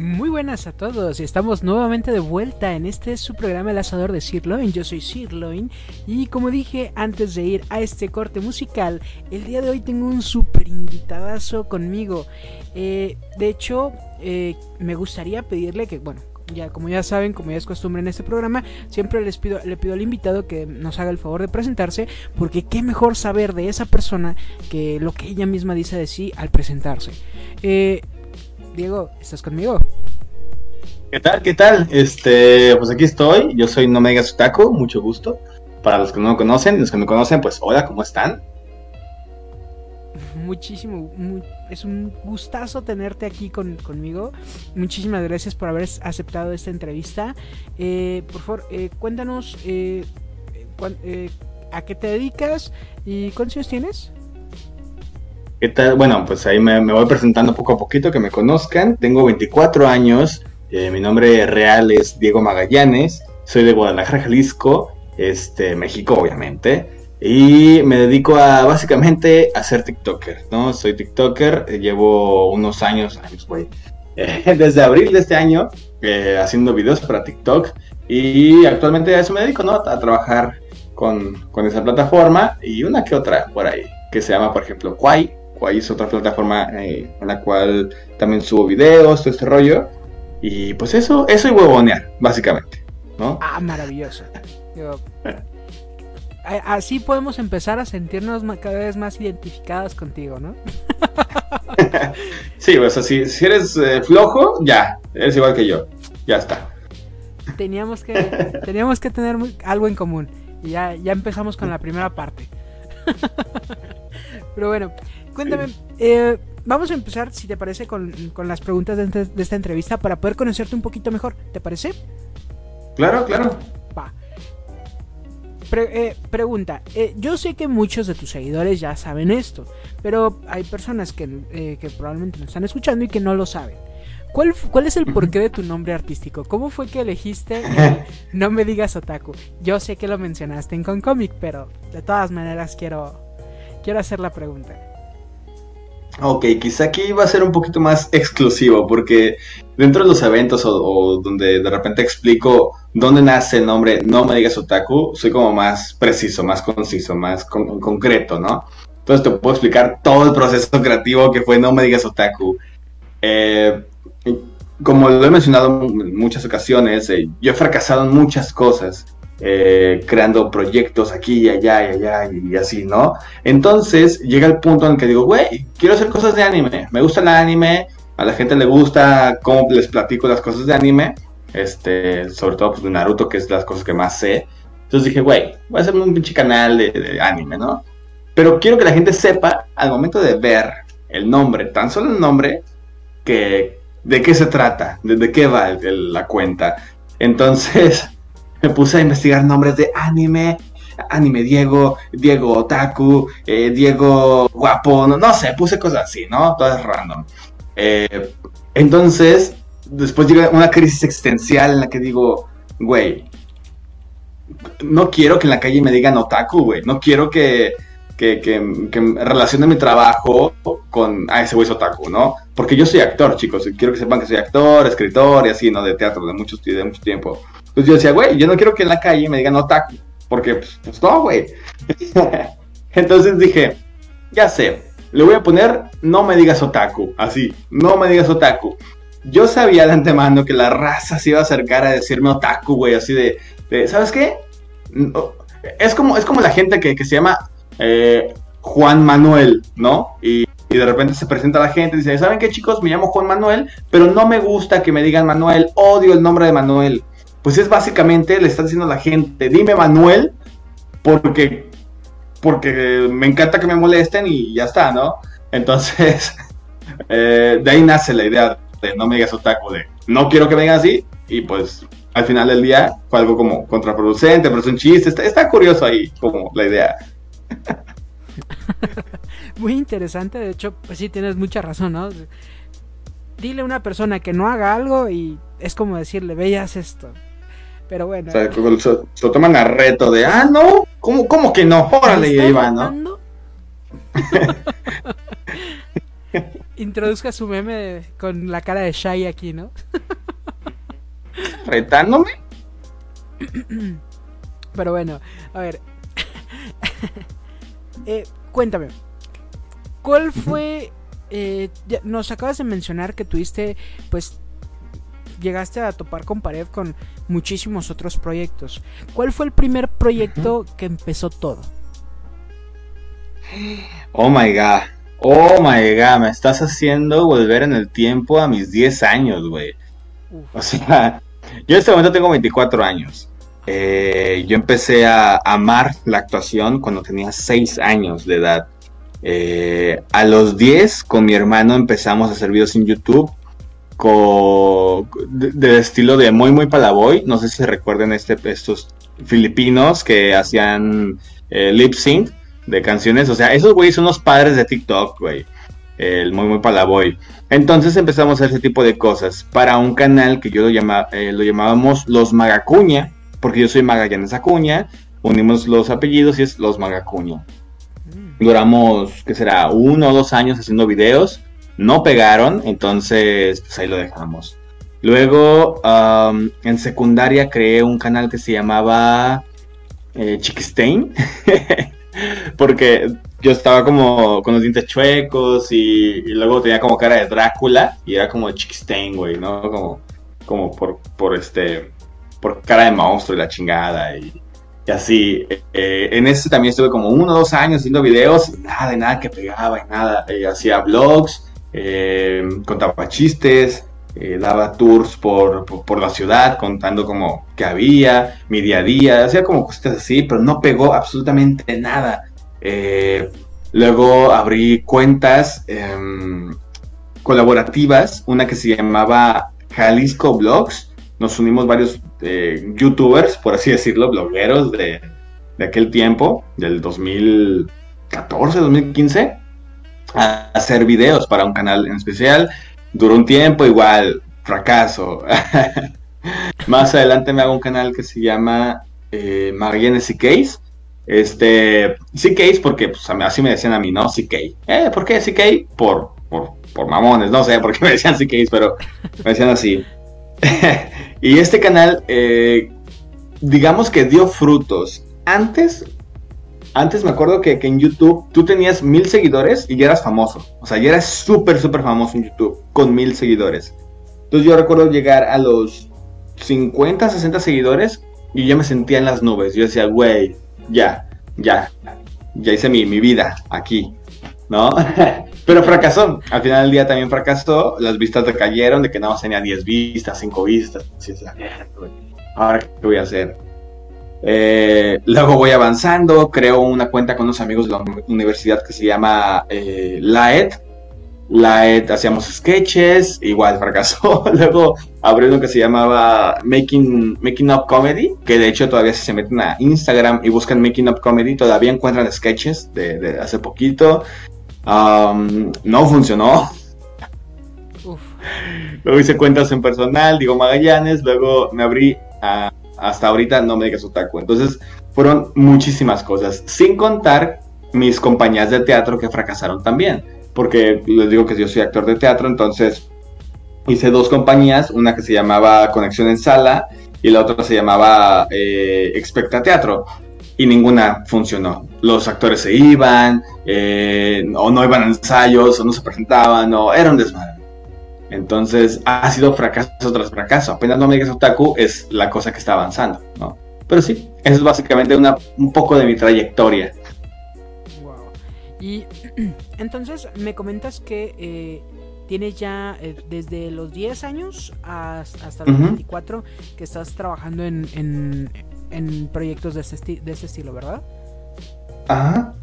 Muy buenas a todos, estamos nuevamente de vuelta en este su programa El Asador de Sirloin. Yo soy Sirloin y como dije antes de ir a este corte musical, el día de hoy tengo un super invitadazo conmigo. Eh, de hecho, eh, me gustaría pedirle que, bueno, ya como ya saben, como ya es costumbre en este programa, siempre les pido, le pido al invitado que nos haga el favor de presentarse, porque qué mejor saber de esa persona que lo que ella misma dice de sí al presentarse. Eh, Diego, ¿estás conmigo? ¿Qué tal? ¿Qué tal? Este, pues aquí estoy. Yo soy Nomega Sutaku, mucho gusto. Para los que no me conocen, los que me conocen, pues hola, ¿cómo están? Muchísimo, es un gustazo tenerte aquí conmigo. Muchísimas gracias por haber aceptado esta entrevista. Eh, por favor, eh, cuéntanos eh, a qué te dedicas y cuántos años tienes. ¿Qué tal? Bueno, pues ahí me, voy presentando poco a poquito, que me conozcan. Tengo 24 años, eh, mi nombre real es Diego Magallanes, soy de Guadalajara, Jalisco, este, México obviamente, y me dedico a básicamente a ser TikToker, ¿no? Soy TikToker, eh, llevo unos años, años güey, eh, desde abril de este año haciendo videos para TikTok y actualmente a eso me dedico, ¿no? A trabajar con, con esa plataforma y una que otra por ahí, que se llama, por ejemplo, ahí es otra plataforma eh, en la cual también subo videos, todo este rollo. Y pues eso, eso y huevonear, básicamente. ¿no? Ah, maravilloso. así podemos empezar a sentirnos cada vez más identificados contigo, ¿no? sí, o sea, si, eres eh, flojo, ya, eres igual que yo. Ya está. Teníamos que, teníamos que tener algo en común. Y ya, ya empezamos con la primera parte. Pero bueno, Cuéntame, eh, vamos a empezar, si te parece, con, las preguntas de, esta entrevista para poder conocerte un poquito mejor. ¿Te parece? Claro, claro. Va. Eh, pregunta, eh, yo sé que muchos de tus seguidores ya saben esto, pero hay personas que, probablemente nos están escuchando y que no lo saben. ¿Cuál, ¿Cuál, es el porqué de tu nombre artístico? ¿Cómo fue que elegiste No me digas otaku? Yo sé que lo mencionaste en Concomic, pero de todas maneras quiero, quiero hacer la pregunta. Ok, quizá aquí va a ser un poquito más exclusivo, porque dentro de los eventos o, donde de repente explico dónde nace el nombre No me digas otaku, soy como más preciso, más conciso, más concreto, ¿no? Entonces te puedo explicar todo el proceso creativo que fue No me digas otaku. Eh, como lo he mencionado en muchas ocasiones, eh, yo he fracasado en muchas cosas. Eh, creando proyectos aquí y allá y allá y así, ¿no? Entonces llega el punto en el que digo, güey, quiero hacer cosas de anime, me gusta el anime, a la gente le gusta cómo les platico las cosas de anime, este, sobre todo pues de Naruto, que es las cosas que más sé. Entonces dije, güey, voy a hacer un pinche canal de, anime, ¿no? Pero quiero que la gente sepa, al momento de ver el nombre, tan solo el nombre, que de qué se trata, de, qué va la cuenta. Entonces, me puse a investigar nombres de anime, anime Diego, Diego Otaku, eh, Diego Guapo, no, sé, puse cosas así, ¿no? Todas random. Eh, entonces, después llega una crisis existencial en la que digo, güey, no quiero que en la calle me digan otaku, güey, no quiero que, que, que, relacione mi trabajo con, ah, ese güey otaku, ¿no? Porque yo soy actor, chicos, quiero que sepan que soy actor, escritor y así, ¿no? De teatro, de mucho, de mucho tiempo. Pues yo decía, güey, yo no quiero que en la calle me digan otaku, porque pues, pues no, güey. Entonces dije, ya sé, le voy a poner no me digas otaku, así, no me digas otaku. Yo sabía de antemano que la raza se iba a acercar a decirme otaku, güey, así de, ¿sabes qué? Es como, es como la gente que, se llama eh, Juan Manuel, ¿no? Y, y, de repente se presenta la gente y dice, ¿saben qué chicos? Me llamo Juan Manuel, pero no me gusta que me digan Manuel, odio el nombre de Manuel pues es básicamente, le está diciendo a la gente, dime Manuel, porque, porque me encanta que me molesten y ya está, ¿no? Entonces, eh, de ahí nace la idea de no me digas otaku, de no quiero que venga así, y pues al final del día fue algo como contraproducente, pero es un chiste, está, curioso ahí como la idea. Muy interesante, de hecho, pues sí, tienes mucha razón, ¿no? Dile a una persona que no haga algo y es como decirle, veas esto. Pero bueno. O sea, se, lo toman a reto de, ah, no, ¿cómo, cómo que no? Órale, va, ¿no? introduzca su meme con la cara de Shai aquí, ¿no? ¿Retándome? Pero bueno, a ver. eh, cuéntame. ¿Cuál fue... Eh, nos acabas de mencionar que tuviste, pues, llegaste a topar con pared con muchísimos otros proyectos. ¿Cuál fue el primer proyecto que empezó todo? Oh my god. Oh my god, me estás haciendo volver en el tiempo a mis 10 años, güey. O sea, yo en este momento tengo 24 años. Eh, yo empecé a amar la actuación cuando tenía 6 años de edad. Eh, a los 10 con mi hermano empezamos a hacer videos en YouTube con, de, estilo de muy muy palaboy. No sé si se recuerden este, estos filipinos que hacían eh, lip sync de canciones. O sea, esos güeyes son los padres de TikTok, güey. El muy muy palaboy. Entonces empezamos a hacer ese tipo de cosas para un canal que yo lo, llama, eh, lo llamábamos Los Magacuña, porque yo soy Magallanes Acuña. Unimos los apellidos y es Los Magacuña. Mm. Duramos, ¿qué será? Uno o dos años haciendo videos no pegaron, entonces pues ahí lo dejamos. Luego en secundaria creé un canal que se llamaba eh, Chiquistein, porque yo estaba como con los dientes chuecos y, luego tenía como cara de Drácula y era como Chiquistein, güey, ¿no? Como, como por, por este, por cara de monstruo y la chingada y, así. Eh, en ese también estuve como uno o dos años haciendo videos y nada, nada que pegaba y nada. Eh, hacía vlogs eh, contaba chistes, eh, daba tours por, la ciudad contando como que había, mi día a día, hacía como cosas así, pero no pegó absolutamente nada. Eh, luego abrí cuentas em, colaborativas, una que se llamaba Jalisco Blogs, nos unimos varios youtubers, por así decirlo, blogueros de, de aquel tiempo, del 2014, 2015 a hacer videos para un canal en especial. Duró un tiempo, igual, fracaso. Más adelante me hago un canal que se llama eh, Magallanes CKs. Este, CKs porque pues, así me decían a mí, ¿no? CK. Eh, ¿Por qué CK? Por, por, por mamones, no sé por qué me decían CKs, pero me decían así. y este canal, eh, digamos que dio frutos. Antes antes me acuerdo que, en YouTube tú tenías mil seguidores y ya eras famoso. O sea, ya eras súper, súper famoso en YouTube con mil seguidores. Entonces yo recuerdo llegar a los 50, 60 seguidores y ya me sentía en las nubes. Yo decía, güey, ya, ya, ya hice mi, vida aquí, ¿no? Pero fracasó. Al final del día también fracasó. Las vistas decayeron de que nada más tenía 10 vistas, 5 vistas. Así ahora qué voy a hacer. Eh, luego voy avanzando, creo una cuenta con unos amigos de la universidad que se llama eh, Laed. Laed hacíamos sketches, igual fracasó. luego abrí uno que se llamaba Making, Making Up Comedy, que de hecho todavía si se meten a Instagram y buscan Making Up Comedy, todavía encuentran sketches de, hace poquito. Um, no funcionó. Luego hice cuentas en personal, digo Magallanes, luego me abrí a hasta ahorita no me digas otaku. Entonces fueron muchísimas cosas, sin contar mis compañías de teatro que fracasaron también, porque les digo que yo soy actor de teatro, entonces hice dos compañías, una que se llamaba Conexión en Sala y la otra se llamaba eh, Expecta Teatro. Y ninguna funcionó. Los actores se iban, eh, o no iban a ensayos, o no se presentaban, o era un desmadre. Entonces ha sido fracaso tras fracaso. Apenas no me digas otaku es la cosa que está avanzando, ¿no? Pero sí, eso es básicamente una, un poco de mi trayectoria. Wow. Y entonces me comentas que eh, tienes ya eh, desde los 10 años hasta, los 24 que estás trabajando en, en, proyectos de ese, de ese estilo, ¿verdad? Ajá.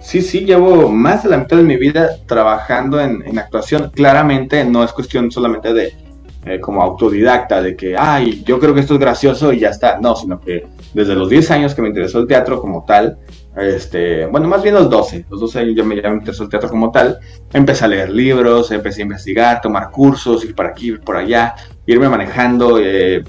Sí, sí, llevo más de la mitad de mi vida trabajando en, actuación. Claramente no es cuestión solamente de eh, como autodidacta, de que, ay, yo creo que esto es gracioso y ya está. No, sino que desde los 10 años que me interesó el teatro como tal, este, bueno, más bien los 12, los 12 años ya me, interesó el teatro como tal, empecé a leer libros, empecé a investigar, tomar cursos, ir para aquí, ir por allá, irme manejando. Eh,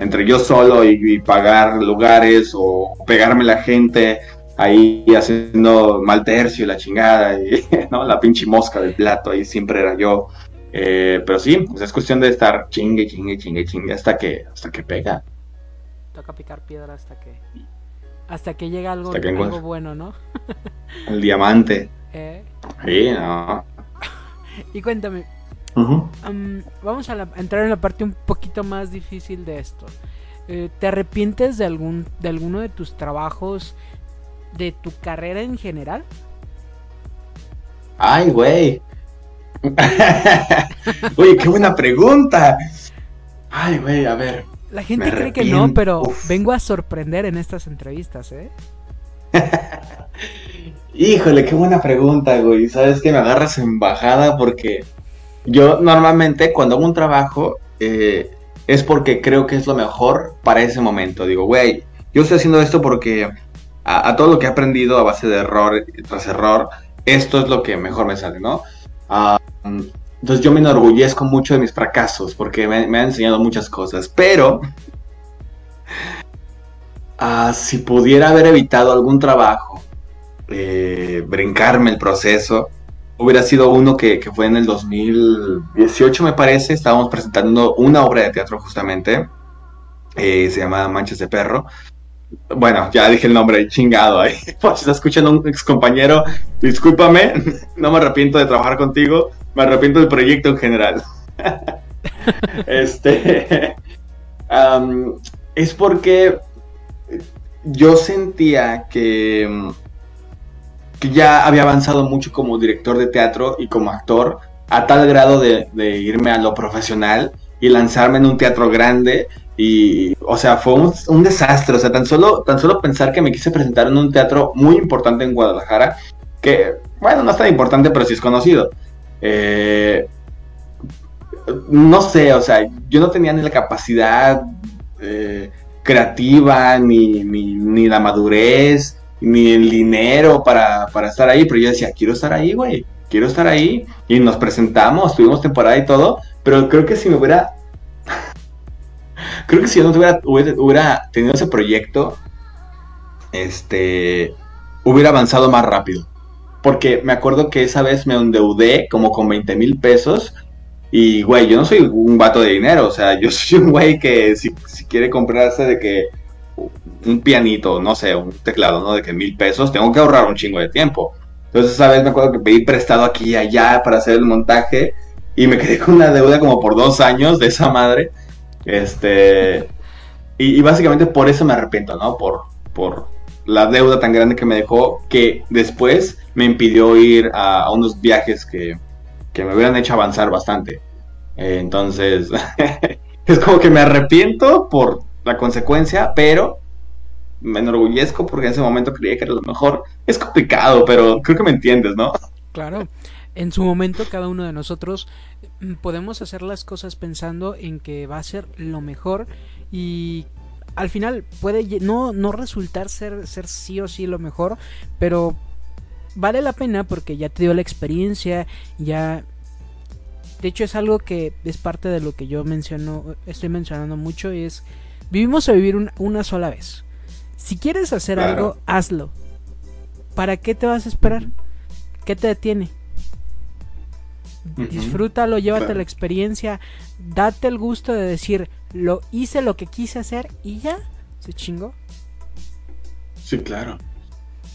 entre yo solo y, pagar lugares o pegarme la gente ahí haciendo mal tercio y la chingada, y, ¿no? La pinche mosca del plato, ahí siempre era yo. Eh, pero sí, pues es cuestión de estar chingue, chingue, chingue, chingue hasta que, hasta que pega. Toca picar piedra hasta que hasta que llega algo, algo bueno, ¿no? El diamante. ¿Eh? Sí, no. y cuéntame, vamos a, entrar en la parte un poquito más difícil de esto. Eh, ¿Te arrepientes de algún de alguno de tus trabajos, de tu carrera en general? Ay, güey. Oye, qué buena pregunta. Ay, güey, a ver. La gente cree que no, pero vengo a sorprender en estas entrevistas, ¿eh? Híjole, qué buena pregunta, güey. Sabes que me agarras en bajada porque yo normalmente cuando hago un trabajo eh, es porque creo que es lo mejor para ese momento. Digo, güey, yo estoy haciendo esto porque a, todo lo que he aprendido a base de error tras error, esto es lo que mejor me sale, ¿no? Ah, entonces yo me enorgullezco mucho de mis fracasos porque me, han enseñado muchas cosas, pero ah, si pudiera haber evitado algún trabajo, eh, brincarme el proceso, hubiera sido uno que, fue en el 2018 me parece, estábamos presentando una obra de teatro justamente, eh, se llama Manchas de Perro, bueno, ya dije el nombre, chingado ahí. Por si está escuchando un ex compañero, discúlpame, no me arrepiento de trabajar contigo, me arrepiento del proyecto en general. este. es porque yo sentía que, que ya había avanzado mucho como director de teatro y como actor, a tal grado de, de irme a lo profesional y lanzarme en un teatro grande y, o sea, fue un, desastre. O sea, tan solo, tan solo pensar que me quise presentar en un teatro muy importante en Guadalajara, que, bueno, no es tan importante, pero sí es conocido. Eh, no sé, o sea, yo no tenía ni la capacidad eh, creativa, ni, ni, la madurez, ni el dinero para, para estar ahí, pero yo decía, quiero estar ahí, güey, quiero estar ahí. Y nos presentamos, tuvimos temporada y todo, pero creo que si me hubiera Creo que si yo no hubiera, tenido ese proyecto, este, hubiera avanzado más rápido. Porque me acuerdo que esa vez me endeudé como con 20 mil pesos. Y, güey, yo no soy un vato de dinero. O sea, yo soy un güey que si, quiere comprarse de que un pianito, no sé, un teclado, ¿no? De que mil pesos, tengo que ahorrar un chingo de tiempo. Entonces, esa vez me acuerdo que pedí prestado aquí y allá para hacer el montaje. Y me quedé con una deuda como por dos años de esa madre. Este. Y, básicamente por eso me arrepiento, ¿no? Por, por la deuda tan grande que me dejó, que después me impidió ir a, unos viajes que, me hubieran hecho avanzar bastante. entonces, es como que me arrepiento por la consecuencia, pero me enorgullezco porque en ese momento creía que era lo mejor. Es complicado, pero creo que me entiendes, ¿no? Claro. En su momento cada uno de nosotros mm, podemos hacer las cosas pensando en que va a ser lo mejor y al final puede no, no resultar ser, ser sí o sí lo mejor, pero vale la pena porque ya te dio la experiencia, ya... De hecho es algo que es parte de lo que yo menciono, estoy mencionando mucho, y es vivimos a vivir una sola vez. Si quieres hacer algo, hazlo. ¿Para qué te vas a esperar? ¿Qué te detiene? Disfrútalo, llévate la experiencia, date el gusto de decir, lo hice lo que quise hacer y ya, se chingó. Sí, claro.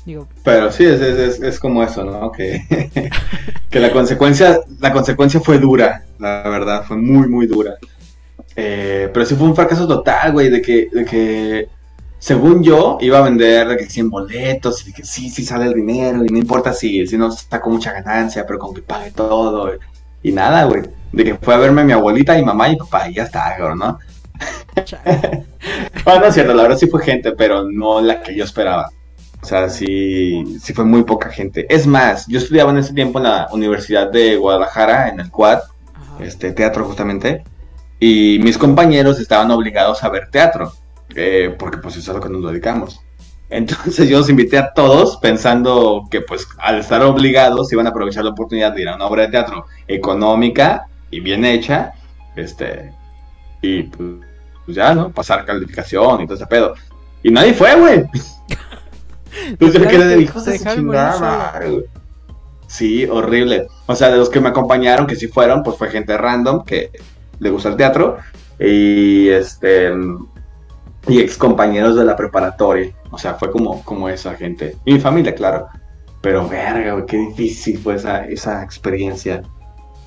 Digo, Pero sí, es, es, como eso, ¿no? Que, que la consecuencia, la consecuencia fue dura, la verdad, fue muy, muy dura. Eh, pero sí fue un fracaso total, güey, de que, de que según yo, iba a vender de que 100 boletos y que sí, sí sale el dinero y no importa si, si no con mucha ganancia, pero con que pague todo. Y nada, güey. De que fue a verme mi abuelita y mamá y papá y ya está, güey, ¿no? bueno, no es cierto, la verdad sí fue gente, pero no la que yo esperaba. O sea, sí, sí fue muy poca gente. Es más, yo estudiaba en ese tiempo en la Universidad de Guadalajara, en el Quad, este teatro justamente, y mis compañeros estaban obligados a ver teatro. Eh, porque pues eso es a lo que nos dedicamos. Entonces yo los invité a todos pensando que pues al estar obligados iban a aprovechar la oportunidad de ir a una obra de teatro económica y bien hecha, este, y pues, ya, ¿no? Pasar calificación y todo ese pedo. Y nadie fue, güey. Entonces yo quedé de hijos de chingada, Sí, horrible. O sea, de los que me acompañaron, que sí fueron, pues fue gente random que le gusta el teatro. Y este y ex compañeros de la preparatoria. O sea, fue como, como esa gente. Y mi familia, claro. Pero verga, qué difícil fue esa, esa experiencia.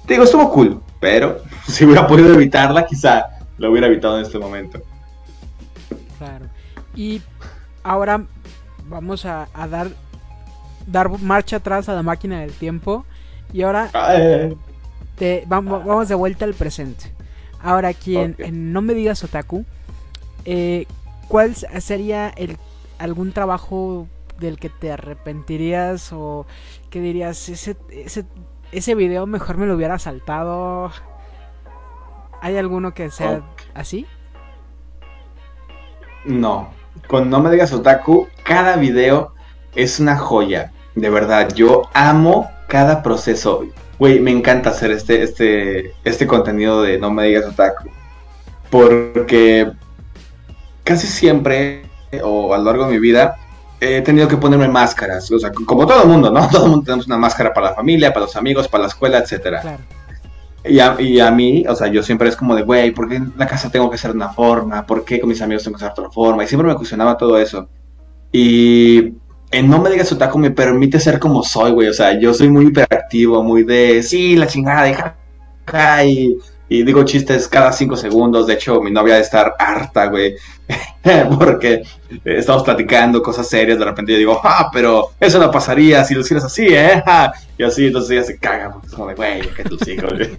digo, estuvo cool, pero si hubiera podido evitarla, quizá lo hubiera evitado en este momento. Claro. Y ahora vamos a, dar dar marcha atrás a la máquina del tiempo. Y ahora te, vamos, vamos de vuelta al presente. Ahora aquí en, No me digas otaku, eh, ¿cuál sería el, algún trabajo del que te arrepentirías o que dirías, ese, ese, ese video mejor me lo hubiera saltado? ¿Hay alguno que sea así? No, con No me digas otaku, cada video es una joya. De verdad, yo amo cada proceso. Güey, me encanta hacer este, este, este contenido de No me digas otaku. Porque casi siempre, o a lo largo de mi vida, he tenido que ponerme máscaras. O sea, como todo el mundo, ¿no? Todo el mundo tenemos una máscara para la familia, para los amigos, para la escuela, etcétera. Claro. Y a, y a, mí, o sea, yo siempre es como de, güey, ¿por qué en la casa tengo que ser de una forma? ¿Por qué con mis amigos tengo que ser de otra forma? Y siempre me cuestionaba todo eso. Y en No me digas otaku me permite ser como soy, güey. O sea, yo soy muy hiperactivo, muy de, sí, la chingada, deja, y, y digo chistes cada cinco segundos. De hecho, mi novia de estar harta, güey. porque estamos platicando cosas serias. De repente yo digo, ah, pero eso no pasaría si lo hicieras así, ¿eh? y así, entonces ella se caga. Porque es como de, güey, que tus hijos, güey.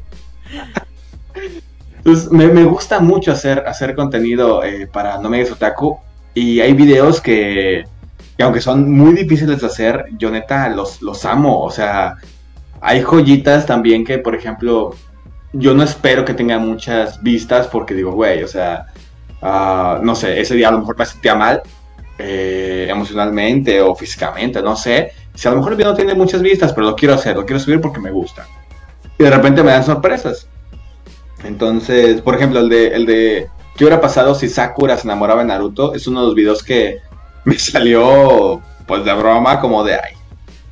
Entonces, me, me, gusta mucho hacer, hacer contenido eh, para No Me Otaku. Y hay videos que y aunque son muy difíciles de hacer, yo neta los, los amo. O sea, hay joyitas también que, por ejemplo, yo no espero que tenga muchas vistas porque digo, güey, o sea, uh, no sé, ese día a lo mejor me sentía mal eh, emocionalmente o físicamente, no sé. Si a lo mejor el video no tiene muchas vistas, pero lo quiero hacer, lo quiero subir porque me gusta. Y de repente me dan sorpresas. Entonces, por ejemplo, el de, el de ¿qué hubiera pasado si Sakura se enamoraba de Naruto? Es uno de los videos que me salió pues de broma como de ay,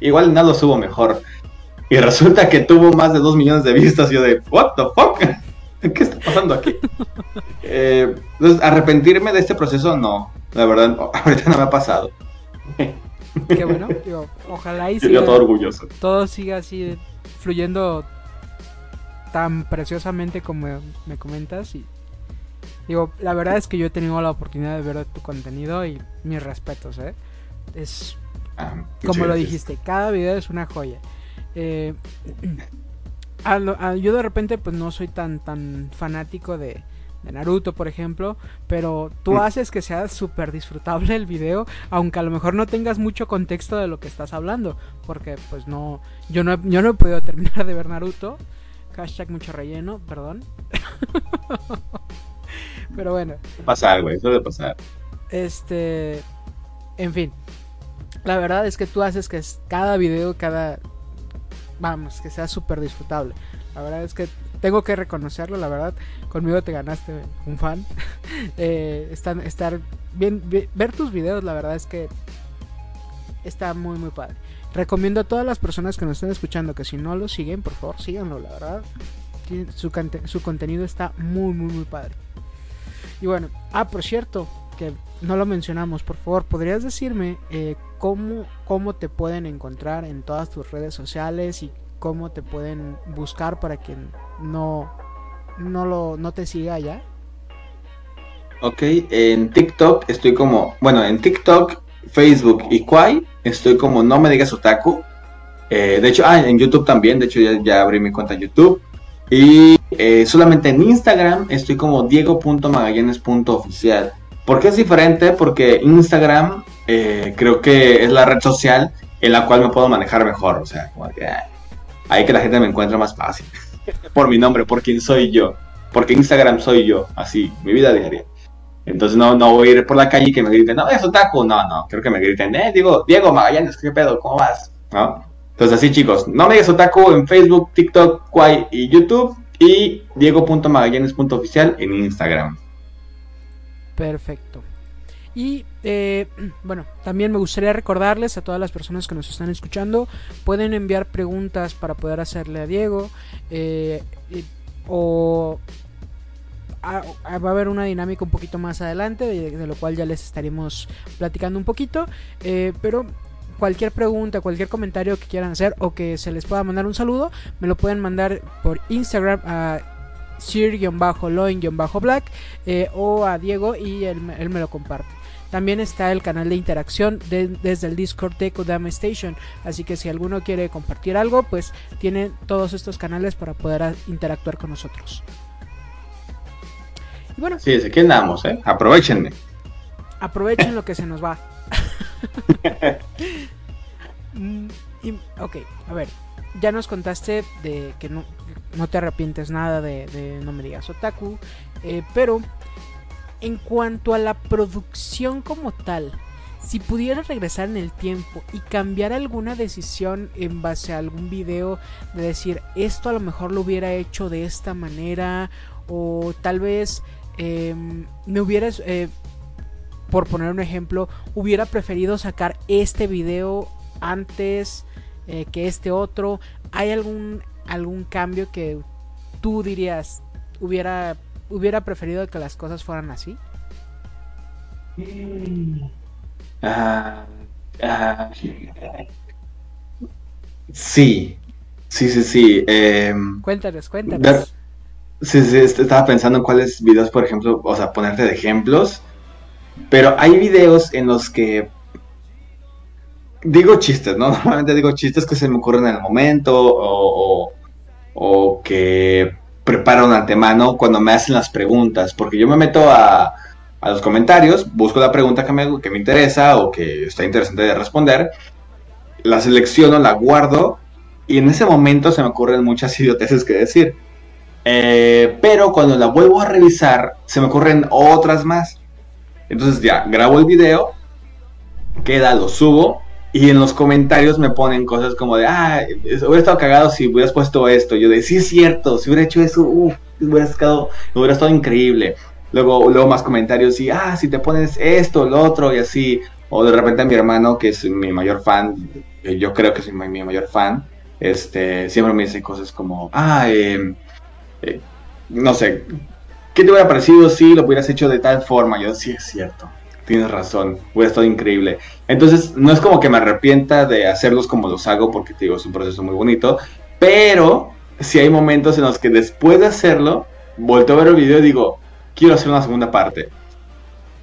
igual nada lo subo mejor. Y resulta que tuvo más de 2 millones de vistas. Y yo de, ¿What the fuck? ¿Qué está pasando aquí? Eh, entonces, arrepentirme de este proceso, no. La verdad, ahorita no me ha pasado. Qué bueno. ojalá y siga, todo orgulloso. Todo siga así fluyendo tan preciosamente como me comentas. Y Digo, la verdad es que yo he tenido la oportunidad de ver tu contenido y mis respetos, ¿eh? Es ah, como lo dijiste, cada video es una joya. Eh, yo de repente pues no soy tan tan fanático de, Naruto, por ejemplo, pero tú mm. haces que sea súper disfrutable el video, aunque a lo mejor no tengas mucho contexto de lo que estás hablando, porque pues no, yo no, yo no he podido terminar de ver Naruto. Hashtag mucho relleno, perdón. Pero bueno. Pasar, güey, suele pasar. Este. En fin. La verdad es que tú haces que cada video, cada. Vamos, que sea súper disfrutable. La verdad es que tengo que reconocerlo, la verdad. Conmigo te ganaste un fan. eh, estar, bien, ver tus videos, la verdad es que está muy, muy padre. Recomiendo a todas las personas que nos estén escuchando que si no lo siguen, por favor, síganlo, la verdad. Su, su contenido está muy, muy, muy padre. Y bueno, ah, por cierto, que no lo mencionamos, por favor, ¿podrías decirme eh, cómo, cómo te pueden encontrar en todas tus redes sociales y cómo te pueden buscar para quien no, no, lo, no te siga allá? Ok, en TikTok estoy como, bueno, en TikTok, Facebook y Kwai estoy como no me digas otaku. Eh, de hecho, ah, en YouTube también, de hecho ya, ya abrí mi cuenta en YouTube. Y eh, solamente en Instagram estoy como diego.magallanes.oficial. ¿Por qué es diferente? Porque Instagram eh, creo que es la red social en la cual me puedo manejar mejor. O sea, como que, ahí que la gente me encuentra más fácil. por mi nombre, por quién soy yo. Porque Instagram soy yo, así, mi vida diaria. Entonces no, no voy a ir por la calle y que me griten, no, es otaku. No, no, creo que me griten, eh, digo, Diego Magallanes, ¿qué pedo? ¿Cómo vas? ¿No? Entonces así chicos, no me digas otaku en Facebook, TikTok, Kwai y YouTube y diego.magallanes.oficial en Instagram. Perfecto. Y eh, bueno, también me gustaría recordarles a todas las personas que nos están escuchando, pueden enviar preguntas para poder hacerle a Diego eh, o va a haber una dinámica un poquito más adelante, de, lo cual ya les estaremos platicando un poquito. Eh, pero cualquier pregunta, cualquier comentario que quieran hacer o que se les pueda mandar un saludo, me lo pueden mandar por Instagram a sir-loin-black eh, o a Diego y él, me lo comparte. También está el canal de interacción desde el Discord de Kodama Station. Así que si alguno quiere compartir algo, pues tiene todos estos canales para poder interactuar con nosotros. Y bueno. Sí, aquí andamos, ¿eh? Aprovechenme. Aprovechen lo que se nos va. Mm, ok, a ver. Ya nos contaste de que no, no te arrepientes nada de, No me digas otaku. Eh, pero en cuanto a la producción como tal, si pudieras regresar en el tiempo y cambiar alguna decisión en base a algún video de decir esto a lo mejor lo hubiera hecho de esta manera o tal vez em, me hubieras eh, por poner un ejemplo hubiera preferido sacar este video antes eh, que este otro hay algún algún cambio que tú dirías hubiera hubiera preferido que las cosas fueran así? Ah, ah, sí, sí, sí, sí. Em, cuéntanos, cuéntanos. Sí, sí, estaba pensando en cuáles videos, por ejemplo, o sea, ponerte de ejemplos. Pero hay videos en los que digo chistes, ¿no? Normalmente digo chistes que se me ocurren en el momento o, o que preparo un antemano cuando me hacen las preguntas, porque yo me meto a, a los comentarios, busco la pregunta que me, que me interesa o que está interesante de responder, la selecciono, la guardo y en ese momento se me ocurren muchas idioteces que decir. Eh, pero cuando la vuelvo a revisar, se me ocurren otras más. Entonces ya, grabo el video, queda, lo subo y en los comentarios me ponen cosas como de, ah, hubiera estado cagado si hubieras puesto esto. Yo de, sí es cierto, si hubiera hecho eso, uff, hubiera estado, hubiera estado increíble. Luego, luego más comentarios y, ah, si te pones esto, lo otro y así. O de repente mi hermano, que es mi mayor fan, yo creo que es mi, mayor fan, este, siempre me dice cosas como, ah, em, eh, no sé, ¿qué te hubiera parecido si lo hubieras hecho de tal forma? Yo, sí es cierto tienes razón, hubiera estado increíble. Entonces, no es como que me arrepienta de hacerlos como los hago, porque te digo, es un proceso muy bonito, pero si hay momentos en los que después de hacerlo, vuelto a ver el video y digo, quiero hacer una segunda parte,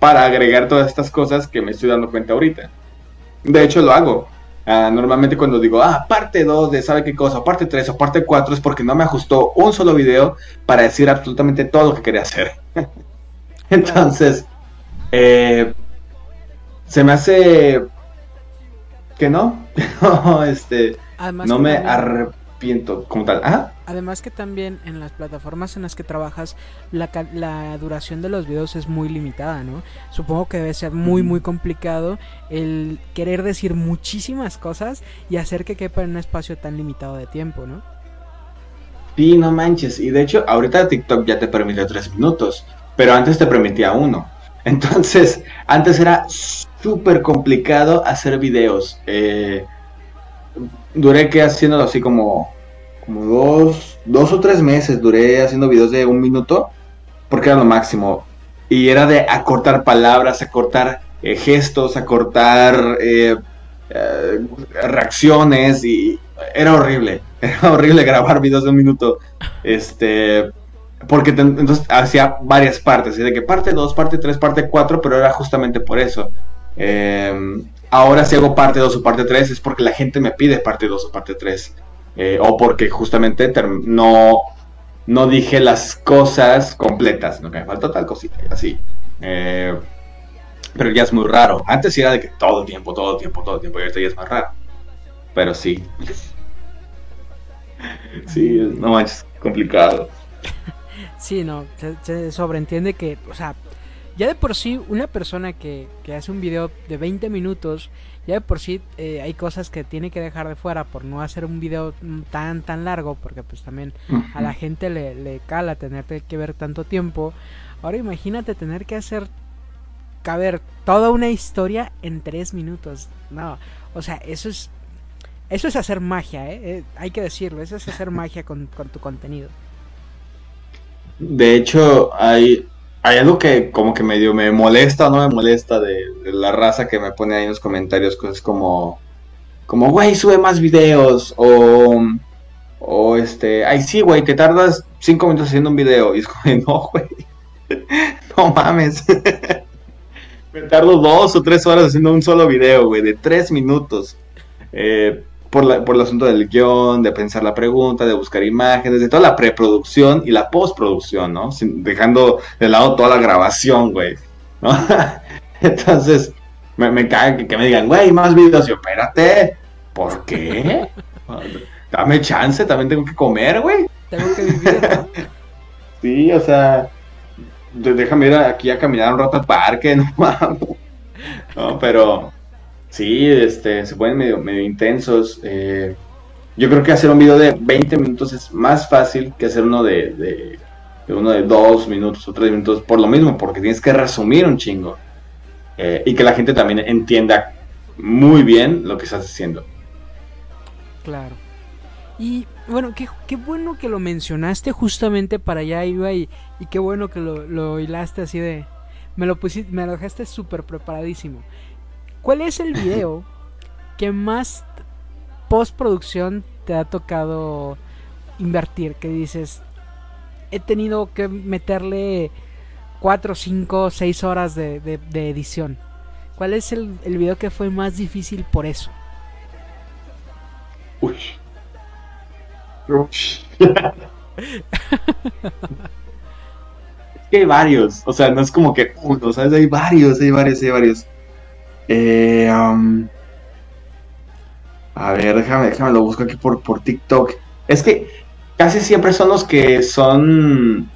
para agregar todas estas cosas que me estoy dando cuenta ahorita. De hecho, lo hago. Ah, normalmente cuando digo, ah, parte 2 de sabe qué cosa, parte 3 o parte 4 es porque no me ajustó un solo video para decir absolutamente todo lo que quería hacer. Entonces, eh, se me hace que no, este, no me arrepiento como tal. Además que también en las plataformas en las que trabajas la, la, duración de los videos es muy limitada, ¿no? Supongo que debe ser muy muy complicado el querer decir muchísimas cosas y hacer que quepa en un espacio tan limitado de tiempo, ¿no? Sí, no manches. Y de hecho, ahorita TikTok ya te permite tres minutos, pero antes te permitía uno. Entonces, antes era súper complicado hacer videos. Eh, duré que haciéndolo así como, como dos, dos o tres meses. Duré haciendo videos de un minuto porque era lo máximo. Y era de acortar palabras, acortar eh, gestos, acortar eh, reacciones y era horrible. Era horrible grabar videos de un minuto. Este porque entonces hacía varias partes, de que parte 2, parte 3, parte 4, pero era justamente por eso. Em, ahora si hago parte 2 o parte 3 es porque la gente me pide parte 2 o parte 3. Eh, o porque justamente no, no dije las cosas completas, ¿no? que me falta tal cosita, así. Eh, pero ya es muy raro. Antes era de que todo el tiempo, todo el tiempo, todo el tiempo, y ahorita ya es más raro. Pero sí. sí, no manches, complicado. Sí, no, se, sobreentiende que, o sea, ya de por sí una persona que, que hace un video de 20 minutos, ya de por sí eh, hay cosas que tiene que dejar de fuera por no hacer un video tan tan largo, porque pues también a la gente le, le cala tener que ver tanto tiempo. Ahora imagínate tener que hacer caber toda una historia en tres minutos. No, o sea, eso es eso es hacer magia, ¿eh? ¿eh? hay que decirlo, eso es hacer magia con, tu contenido. De hecho, hay, hay algo que como que medio me molesta o no me molesta de, la raza que me pone ahí en los comentarios, cosas como, como, güey, sube más videos, o, o este, ay, sí, güey, te tardas cinco minutos haciendo un video, y es como, no, güey, no mames. me tardo dos o tres horas haciendo un solo video, güey, de tres minutos. Eh, por, por el asunto del guion, de pensar la pregunta, de buscar imágenes, de toda la preproducción y la postproducción, ¿no? dejando de lado toda la grabación, güey, ¿no? Entonces, me, me cae que, me digan, güey, más videos. Yo, espérate, ¿por qué? Dame chance, también tengo que comer, güey. Tengo que vivir, ¿no? sí, o sea, déjame ir aquí a caminar un rato al parque, no mames. No, pero Sí, este, se ponen medio, medio intensos. Eh, yo creo que hacer un video de 20 minutos es más fácil que hacer uno de, uno de 2 minutos o 3 minutos por lo mismo, porque tienes que resumir un chingo. Eh, y que la gente también entienda muy bien lo que estás haciendo. Claro. Y bueno, qué, qué bueno que lo mencionaste justamente para allá iba y, y qué bueno que lo, lo hilaste así de... Me lo pusiste, me lo dejaste súper preparadísimo. ¿Cuál es el video que más postproducción te ha tocado invertir? Que dices, he tenido que meterle 4, 5, 6 horas de, edición. ¿Cuál es el, el, video que fue más difícil por eso? Uy. es que hay varios, o sea, no es como que uno, ¿sabes? Hay varios, hay varios, hay varios. Eh, a ver, déjame, déjame lo busco aquí por, por TikTok. Es que casi siempre son los que son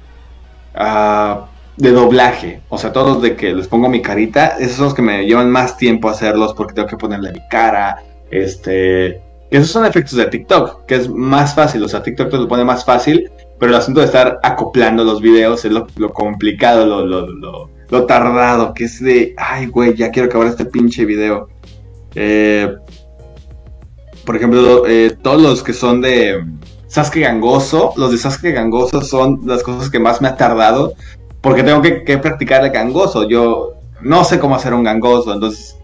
uh, de doblaje. O sea, todos de que les pongo mi carita, esos son los que me llevan más tiempo hacerlos porque tengo que ponerle mi cara. Este. Esos son efectos de TikTok, que es más fácil. O sea, TikTok te lo pone más fácil, pero el asunto de estar acoplando los videos es lo, lo complicado, lo, lo, lo lo tardado, que es de, ay, güey, ya quiero acabar este pinche video. Eh, por ejemplo, eh, todos los que son de Sasuke Gangoso, los de Sasuke Gangoso son las cosas que más me ha tardado, porque tengo que, practicar el gangoso. Yo no sé cómo hacer un gangoso, entonces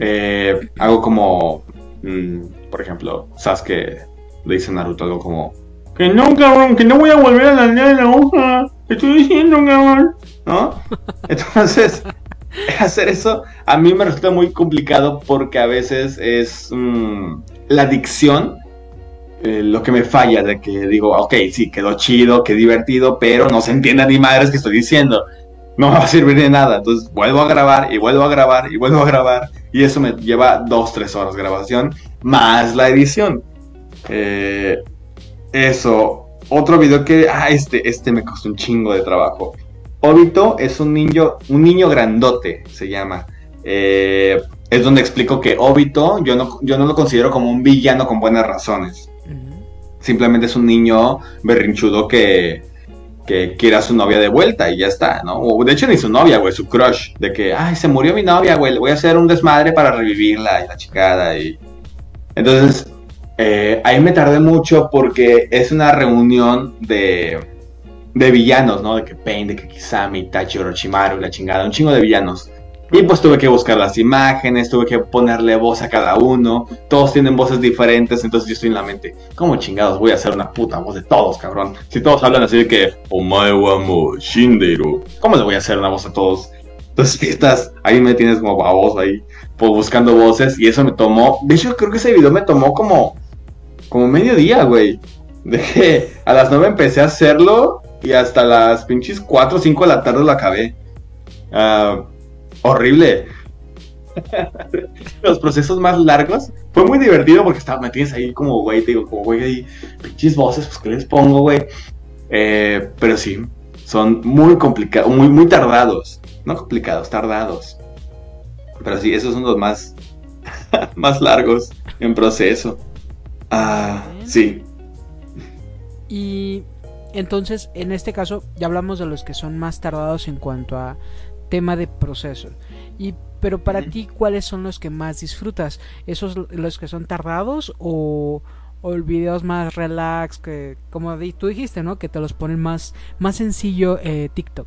eh, hago como, mm, por ejemplo, Sasuke le dice a Naruto algo como, que no, cabrón, que no voy a volver a la aldea de la hoja. Estoy diciendo, cabrón. ¿No? Entonces, hacer eso a mí me resulta muy complicado porque a veces es mm, la dicción eh, lo que me falla, de que digo, ok, sí, quedó chido, qué divertido, pero no se entiende ni madres que estoy diciendo. No me va a servir de nada. Entonces vuelvo a grabar y vuelvo a grabar y vuelvo a grabar. Y eso me lleva dos, tres horas de grabación más la edición. Eh, eso. Otro video que. Ah, este, este me costó un chingo de trabajo. Obito es un niño, un niño grandote, se llama. Eh, es donde explico que Obito yo no, yo no lo considero como un villano con buenas razones. Simplemente es un niño berrinchudo que, que quiere a su novia de vuelta y ya está, ¿no? de hecho ni su novia, güey, su crush. De que, ay, se murió mi novia, güey, le voy a hacer un desmadre para revivirla y la chicada y... Entonces, eh, ahí me tardé mucho porque es una reunión de, de villanos, ¿no? De que Pain, de que Kisame, Itachi, Orochimaru, la chingada, un chingo de villanos. Y pues tuve que buscar las imágenes, tuve que ponerle voz a cada uno. Todos tienen voces diferentes, entonces yo estoy en la mente, ¿cómo chingados voy a hacer una puta voz de todos, cabrón? Si todos hablan así de que, Omae wa shinderu, ¿cómo le voy a hacer una voz a todos? Entonces estás, ahí me tienes como baboso ahí, pues buscando voces y eso me tomó, de hecho creo que ese video me tomó como como mediodía, güey. De que a las 9 empecé a hacerlo y hasta las pinches 4 o 5 de la tarde lo acabé. Uh, horrible. Los procesos más largos. Fue muy divertido porque estaba, me tienes ahí como, güey, te digo, como, güey, ahí, pinches voces, pues, ¿qué les pongo, güey? Eh, pero sí, son muy complicados, muy, muy tardados. No complicados, tardados. Pero sí, esos son los más, más largos en proceso. Ah, sí. Y entonces, en este caso, ya hablamos de los que son más tardados en cuanto a tema de proceso. Y pero para ti, ¿cuáles son los que más disfrutas? ¿Esos los que son tardados o, o videos más relax que como tú dijiste, ¿no? Que te los ponen más más sencillo eh, TikTok.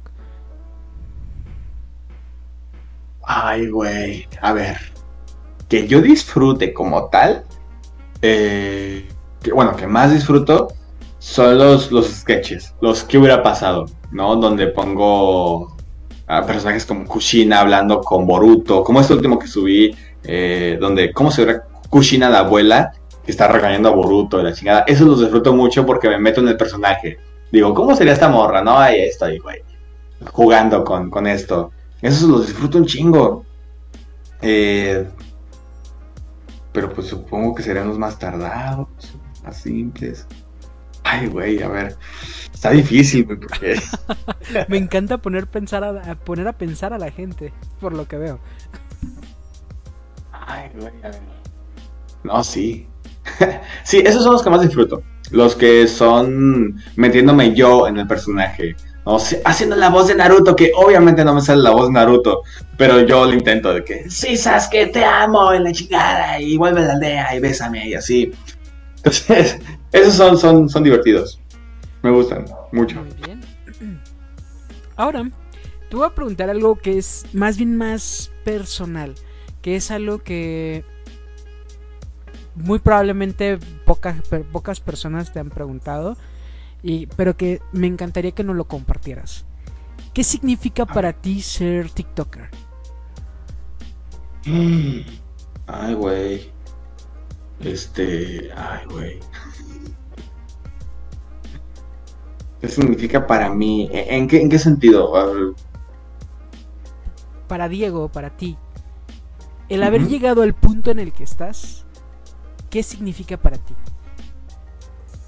Ay, güey. A ver. Que yo disfrute como tal. Eh, que, bueno, que más disfruto son los, los sketches. Los que hubiera pasado, ¿no? Donde pongo a personajes como Kushina hablando con Boruto. Como este último que subí. Eh, donde, ¿cómo se ve Kushina la abuela? Que está regañando a Boruto la chingada. Eso los disfruto mucho porque me meto en el personaje. Digo, ¿cómo sería esta morra? No, ahí estoy, güey. Jugando con, con esto. Esos los disfruto un chingo. Eh, pero pues supongo que serían los más tardados, más simples. Ay, güey, a ver. Está difícil, güey, porque... Me encanta poner, pensar a, poner a pensar a la gente, por lo que veo. Ay, güey, a ver. No, sí. sí, esos son los que más disfruto. Los que son metiéndome yo en el personaje haciendo la voz de Naruto, que obviamente no me sale la voz de Naruto, pero yo lo intento de que, sí, Sasuke, te amo, en la chingada, y vuelve a la aldea y bésame, y así. Entonces, esos son, son, son divertidos. Me gustan mucho. Muy bien. Ahora, te voy a preguntar algo que es más bien más personal, que es algo que muy probablemente pocas, pocas personas te han preguntado pero que me encantaría que nos lo compartieras. ¿Qué significa para ti ser TikToker? Ay, güey. Este. Ay, güey. ¿Qué significa para mí? ¿En qué, en qué sentido? Para Diego, para ti. El haber llegado al punto en el que estás, ¿qué significa para ti?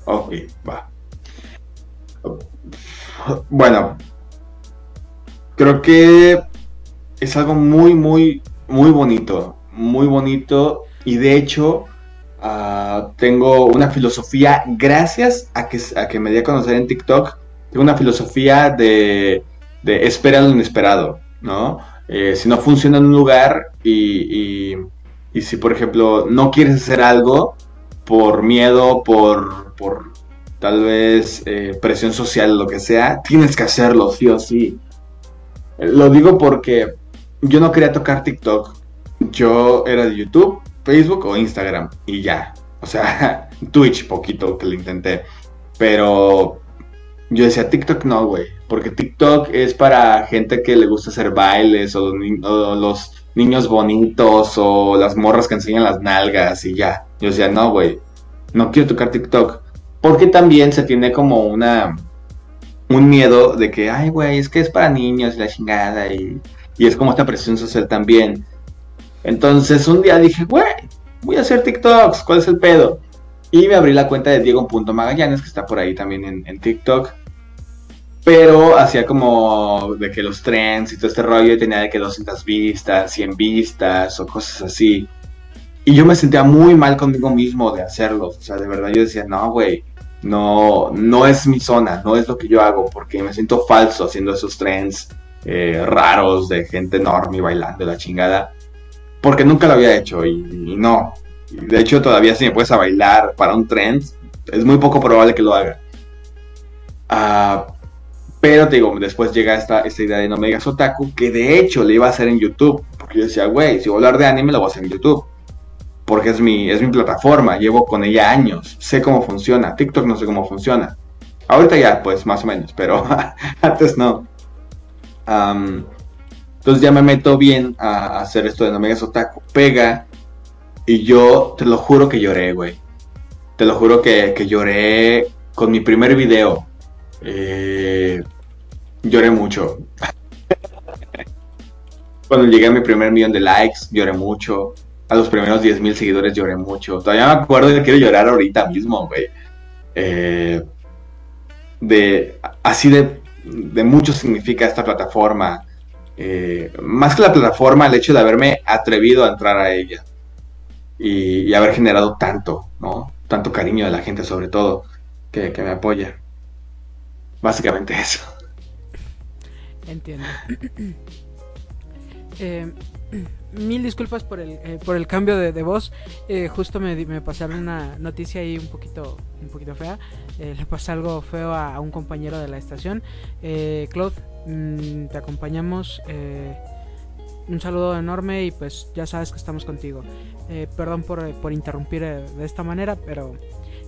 Ok, va. Bueno, creo que es algo muy, muy, muy bonito. Muy bonito. Y de hecho, ah, tengo una filosofía, gracias a que, a que me di a conocer en TikTok, tengo una filosofía de, de espera lo inesperado, ¿no? Eh, si no funciona en un lugar y, y, si, por ejemplo, no quieres hacer algo por miedo, por, por tal vez eh, presión social, lo que sea, tienes que hacerlo, sí o sí. Lo digo porque yo no quería tocar TikTok. Yo era de YouTube, Facebook o Instagram y ya. O sea, Twitch poquito que lo intenté. Pero yo decía TikTok no, güey. Porque TikTok es para gente que le gusta hacer bailes o, o, los niños bonitos o las morras que enseñan las nalgas y ya. Yo decía, no, güey. No quiero tocar TikTok. Porque también se tiene como una un miedo de que, ay, güey, es que es para niños la chingada y, y es como esta presión social también. Entonces un día dije, güey, voy a hacer TikToks, ¿cuál es el pedo? Y me abrí la cuenta de Diego.magallanes, que está por ahí también en, en, TikTok. Pero hacía como de que los trends y todo este rollo tenía de que 200 vistas, 100 vistas o cosas así. Y yo me sentía muy mal conmigo mismo de hacerlo. O sea, de verdad yo decía, no, güey, no, no es mi zona, no es lo que yo hago, porque me siento falso haciendo esos trends eh, raros de gente enorme bailando la chingada, porque nunca lo había hecho y, no. De hecho, todavía si me puedes a bailar para un trend, es muy poco probable que lo haga. Ah, pero te digo, después llega esta, esta idea de No Me Digas Otaku, que de hecho le iba a hacer en YouTube, porque yo decía, güey, si voy a hablar de anime, lo voy a hacer en YouTube porque es mi, es mi plataforma, llevo con ella años, sé cómo funciona, TikTok no sé cómo funciona. Ahorita ya, pues más o menos, pero antes no. entonces ya me meto bien a, hacer esto de No Me Otaku, pega, y yo te lo juro que lloré, güey. Te lo juro que, lloré con mi primer video. Eh, lloré mucho. Cuando llegué a mi primer millón de likes, lloré mucho a los primeros 10.000 seguidores lloré mucho. Todavía me acuerdo y quiero llorar ahorita mismo, güey. Eh, de, así de, de, mucho significa esta plataforma. Eh, más que la plataforma, el hecho de haberme atrevido a entrar a ella. Y, haber generado tanto, ¿no? Tanto cariño de la gente, sobre todo, que, que me apoya. Básicamente eso. Entiendo. Eh, mil disculpas por el, eh, por el cambio de, voz. Eh, justo me, me, pasaron una noticia ahí un poquito, un poquito fea. le pasa algo feo a, un compañero de la estación. Claude, mm, te acompañamos. un saludo enorme y pues ya sabes que estamos contigo. perdón por, por interrumpir de esta manera, pero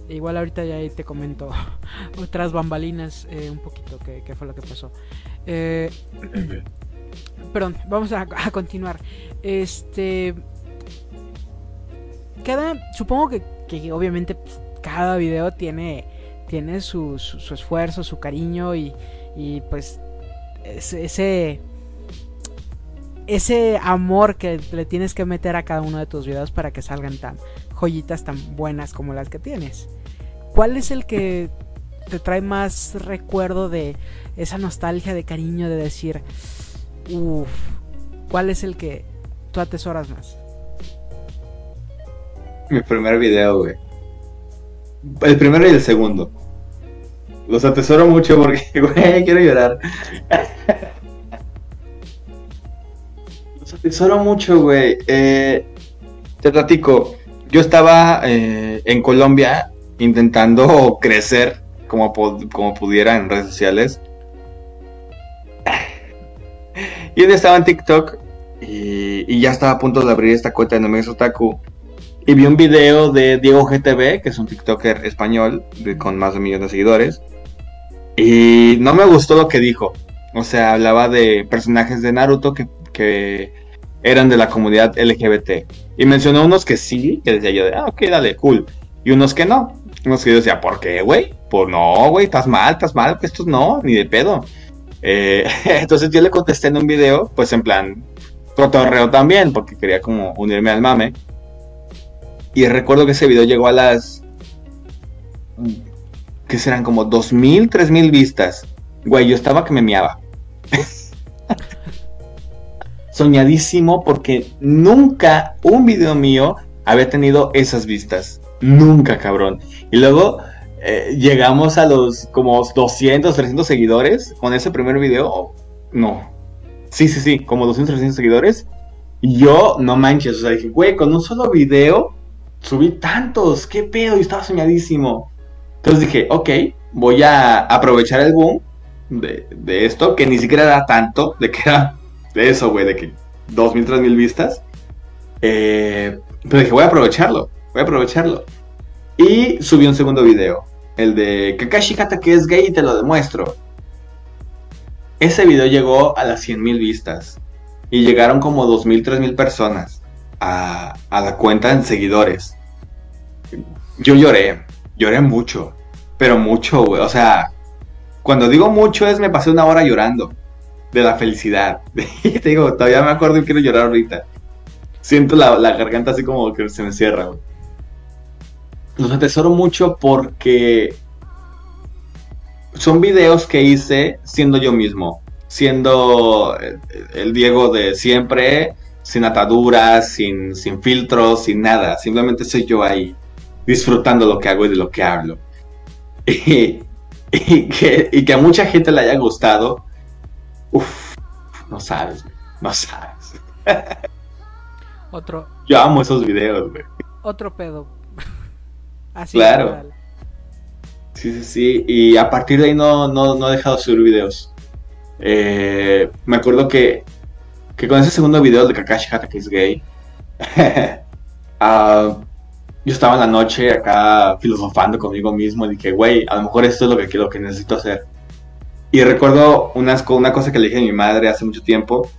igual ahorita ya te comento otras bambalinas un poquito que, fue lo que pasó. Perdón, vamos a, continuar. Este. Cada. Supongo que, obviamente pues, cada video tiene. Tiene su, su, esfuerzo, su cariño y. Y pues. Ese. Ese amor que le tienes que meter a cada uno de tus videos para que salgan tan joyitas tan buenas como las que tienes. ¿Cuál es el que te trae más recuerdo de esa nostalgia de cariño de decir, Uf, ¿cuál es el que tú atesoras más? Mi primer video, güey. El primero y el segundo. Los atesoro mucho porque, güey, quiero llorar. Los atesoro mucho, güey. Eh, te platico. Yo estaba eh, en Colombia intentando crecer como, como pudiera en redes sociales. Y él estaba en TikTok y, ya estaba a punto de abrir esta cuenta de Nomex Otaku. Y vi un video de Diego GTV, que es un TikToker español con más de un millón de seguidores. Y no me gustó lo que dijo. O sea, hablaba de personajes de Naruto que, que eran de la comunidad LGBT. Y mencionó unos que sí, que decía yo, ah, ok, dale, cool. Y unos que no. Unos que yo decía, ¿por qué, güey? Pues no, güey, estás mal, estás mal, que estos no, ni de pedo. Eh, entonces yo le contesté en un video, pues en plan, cotorreo también, porque quería como unirme al mame. Y recuerdo que ese video llegó a las... que serán como 2.000, 3.000 vistas. Güey, yo estaba que me miaba. Soñadísimo porque nunca un video mío había tenido esas vistas. Nunca, cabrón. Y luego eh, llegamos a los como 200, 300 seguidores con ese primer video. No. Sí, sí, sí, como 200, 300 seguidores. Y yo, no manches, o sea, dije, güey, con un solo video subí tantos, qué pedo, y estaba soñadísimo. Entonces dije, ok, voy a aprovechar el boom de, esto, que ni siquiera era tanto, de que era de eso, güey, de que 2.000, 3.000 vistas. Eh, pero dije, voy a aprovecharlo, voy a aprovecharlo. Y subí un segundo video. El de Kakashi que es gay y te lo demuestro. Ese video llegó a las 100.000 vistas. Y llegaron como 2.000, 3.000 personas a, a la cuenta en seguidores. Yo lloré. Lloré mucho. Pero mucho, güey. O sea, cuando digo mucho es me pasé una hora llorando. De la felicidad. te digo, todavía me acuerdo y quiero llorar ahorita. Siento la, la garganta así como que se me cierra, güey los atesoro mucho porque son videos que hice siendo yo mismo, siendo el Diego de siempre, sin ataduras, sin, sin filtros, sin nada. Simplemente soy yo ahí, disfrutando lo que hago y de lo que hablo. Y, que, y que a mucha gente le haya gustado. Uff, no sabes, no sabes. Otro. Yo amo esos videos, güey. Otro pedo Así claro. Sí, sí, sí. Y a partir de ahí no, no, he dejado de subir videos. Eh, me acuerdo que, que con ese segundo video de Kakashi Hata que es gay, ah, yo estaba en la noche acá filosofando conmigo mismo y dije, güey, a lo mejor esto es lo que, lo que necesito hacer. Y recuerdo una, una cosa que le dije a mi madre hace mucho tiempo.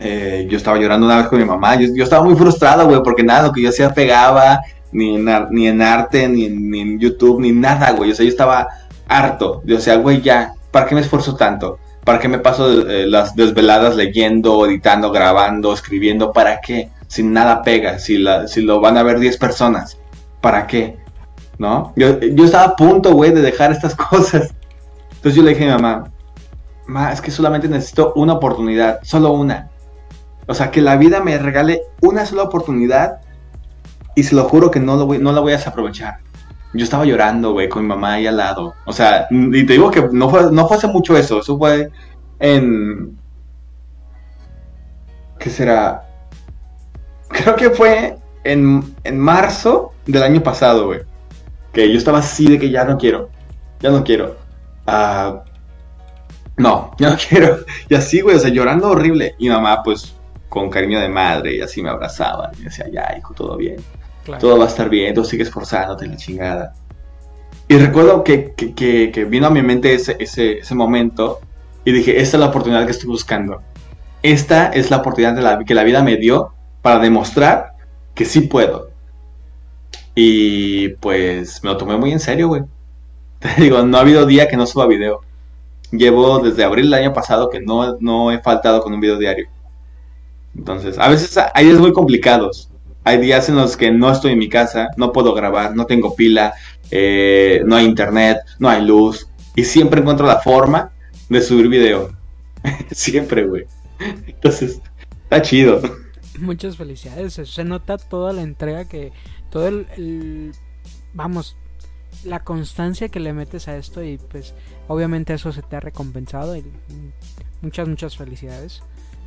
Eh, yo estaba llorando una vez con mi mamá. Yo, yo estaba muy frustrado, güey, porque nada, lo que yo hacía pegaba ni en, ni en arte, ni en, YouTube, ni nada, güey. O sea, yo estaba harto. O sea, güey, ya, ¿para qué me esfuerzo tanto? ¿Para qué me paso eh, las desveladas leyendo, editando, grabando, escribiendo? ¿Para qué? Si nada pega, si, la, si lo van a ver 10 personas, ¿para qué? ¿No? Yo, yo estaba a punto, güey, de dejar estas cosas. Entonces yo le dije a mi mamá, ma, es que solamente necesito una oportunidad, solo una. O sea, que la vida me regale una sola oportunidad y se lo juro que no, lo voy, no la voy a desaprovechar. Yo estaba llorando, güey, con mi mamá ahí al lado. O sea, y te digo que no fue, no fue hace mucho eso. Eso fue en... ¿qué será? Creo que fue en, en marzo del año pasado, güey. Que yo estaba así de que ya no quiero, ya no quiero. Ah, no, ya no quiero. Y así, güey, o sea, llorando horrible. Y mamá, pues, con cariño de madre, y así me abrazaba. Y me decía, ya, hijo, todo bien. Todo va a estar bien, tú sigues esforzándote la chingada. Y recuerdo que, que, vino a mi mente ese, ese, ese, momento y dije, esta es la oportunidad que estoy buscando. Esta es la oportunidad de la, que la vida me dio para demostrar que sí puedo. Y pues me lo tomé muy en serio, güey. Te digo, no ha habido día que no suba video. Llevo desde abril del año pasado que no, no he faltado con un video diario. Entonces, a veces hay días muy complicados. Hay días en los que no estoy en mi casa, no puedo grabar, no tengo pila, eh, no hay internet, no hay luz. Y siempre encuentro la forma de subir video. siempre, güey. Entonces, está chido. Muchas felicidades. Se nota toda la entrega que. Todo el vamos, la constancia que le metes a esto y pues obviamente eso se te ha recompensado y muchas muchas felicidades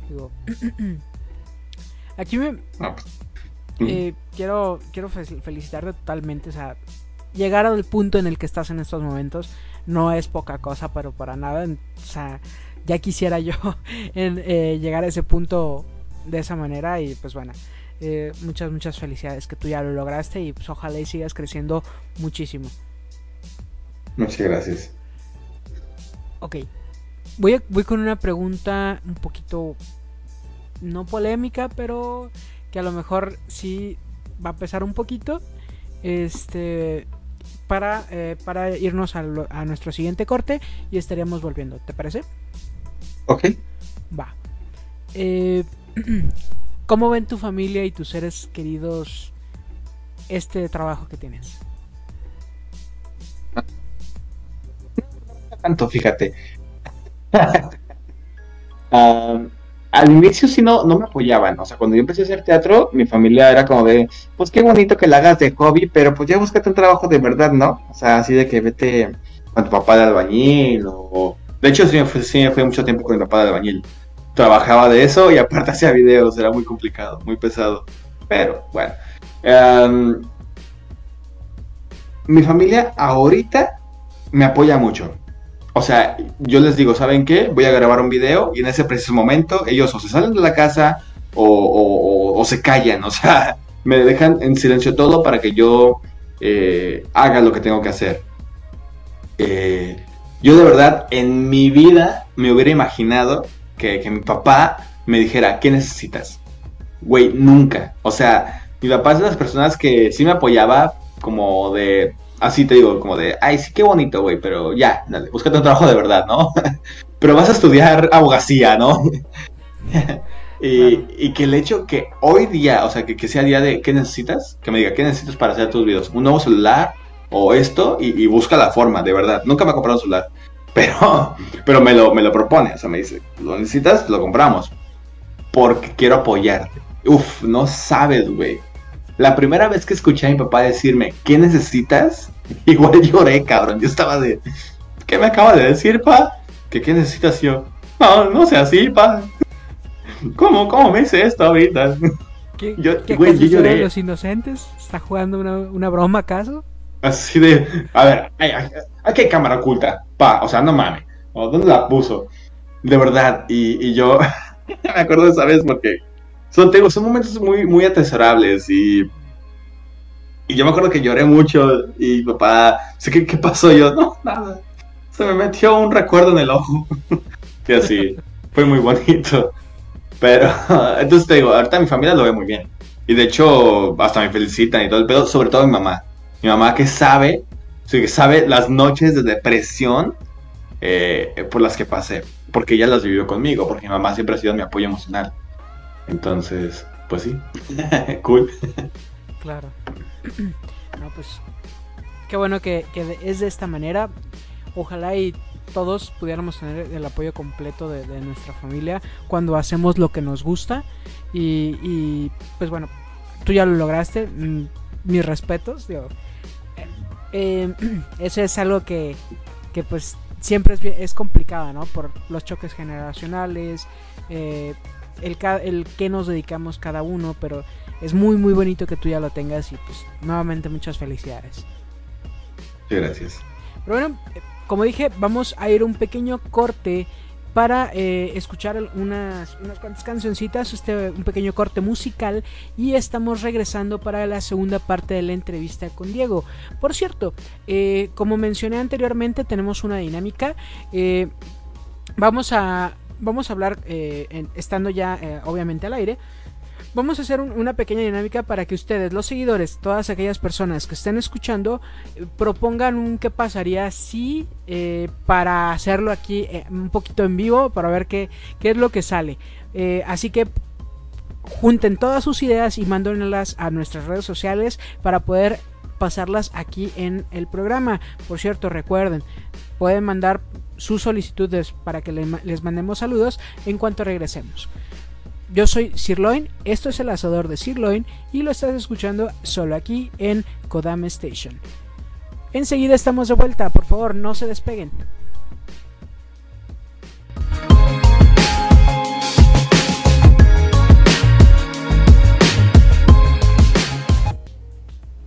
digo aquí me pues, eh, quiero quiero felicitarte totalmente o sea llegar al punto en el que estás en estos momentos no es poca cosa pero para nada o sea ya quisiera yo en, eh, llegar a ese punto de esa manera y pues bueno eh, muchas, muchas felicidades que tú ya lo lograste y pues ojalá y sigas creciendo muchísimo. Muchas gracias. Ok. Voy, voy con una pregunta un poquito no polémica, pero que a lo mejor sí va a pesar un poquito. Este para, eh, para irnos a, a, nuestro siguiente corte y estaríamos volviendo. ¿Te parece? Ok. Va. Eh, ¿Cómo ven tu familia y tus seres queridos este trabajo que tienes? Tanto, fíjate. al inicio sí no, no me apoyaban. O sea, cuando yo empecé a hacer teatro, mi familia era como de, pues qué bonito que la hagas de hobby, pero pues ya búscate un trabajo de verdad, ¿no? O sea, así de que vete con tu papá de albañil o... De hecho, sí, fue, sí, fue mucho tiempo con mi papá de albañil trabajaba de eso y aparte hacía videos, era muy complicado, muy pesado. Pero bueno. Em, mi familia ahorita me apoya mucho. O sea, yo les digo, ¿saben qué? Voy a grabar un video y en ese preciso momento ellos o se salen de la casa o, se callan. O sea, me dejan en silencio todo para que yo eh, haga lo que tengo que hacer. Eh, yo de verdad en mi vida me hubiera imaginado que, mi papá me dijera, ¿qué necesitas? Güey, nunca. O sea, mi papá es de las personas que sí me apoyaba como de, así te digo, como de, ay, sí, qué bonito, güey, pero ya, dale, búscate un trabajo de verdad, ¿no? pero vas a estudiar abogacía, ¿no? y, que el hecho que hoy día, o sea, que, sea día de, ¿qué necesitas? Que me diga, ¿qué necesitas para hacer tus videos? ¿Un nuevo celular? O esto, y, y busca la forma, de verdad. Nunca me ha comprado un celular. Pero, pero me, lo, me lo propone, o sea, me dice, ¿lo necesitas? Lo compramos. Porque quiero apoyarte. Uf, no sabes, güey. La primera vez que escuché a mi papá decirme, ¿qué necesitas? Igual lloré, cabrón. Yo estaba de, ¿qué me acaba de decir, pa? ¿Que qué necesitas yo? No, no sea así, pa. ¿Cómo, cómo me hice esto ahorita? ¿Qué, yo, ¿qué güey, yo lloré. los inocentes? ¿Está jugando una, una broma acaso? Así de, a ver, aquí hay cámara oculta, pa, o sea, no mames, ¿dónde la puso? De verdad, y, yo me acuerdo de esa vez porque son, tengo, son momentos muy, muy atesorables y, y yo me acuerdo que lloré mucho y papá, ¿qué, ¿qué pasó? yo, no, nada, se me metió un recuerdo en el ojo. y así, fue muy bonito. Pero, entonces te digo, ahorita mi familia lo ve muy bien. Y de hecho, hasta me felicitan y todo el pedo, sobre todo mi mamá. Mi mamá que sabe, que sabe las noches de depresión eh, por las que pasé, porque ella las vivió conmigo, porque mi mamá siempre ha sido mi apoyo emocional. Entonces, pues sí, cool. Claro. No, pues qué bueno que, es de esta manera. Ojalá y todos pudiéramos tener el apoyo completo de, nuestra familia cuando hacemos lo que nos gusta. Y, y, pues bueno, tú ya lo lograste. Mm, mis respetos. Digo, eh, eso es algo que, pues siempre es, es complicado, ¿no? Por los choques generacionales, eh, el, el que nos dedicamos cada uno, pero es muy muy bonito que tú ya lo tengas y pues nuevamente muchas felicidades. Gracias. Pero bueno, como dije, vamos a ir un pequeño corte para eh, escuchar unas, unas cuantas cancioncitas, este, un pequeño corte musical y estamos regresando para la segunda parte de la entrevista con Diego. Por cierto, eh, como mencioné anteriormente, tenemos una dinámica. Eh, vamos a vamos a hablar estando ya obviamente al aire vamos a hacer una pequeña dinámica para que ustedes, los seguidores, todas aquellas personas que estén escuchando, eh, propongan un qué pasaría si eh, para hacerlo aquí eh, un poquito en vivo, para ver qué, qué es lo que sale. así que junten todas sus ideas y mándenlas a nuestras redes sociales para poder pasarlas aquí en el programa. Por cierto, recuerden, pueden mandar sus solicitudes para que les mandemos saludos en cuanto regresemos. Yo soy Sirloin, esto es el asador de Sirloin y lo estás escuchando solo aquí en Kodama Station. Enseguida estamos de vuelta, por favor no se despeguen.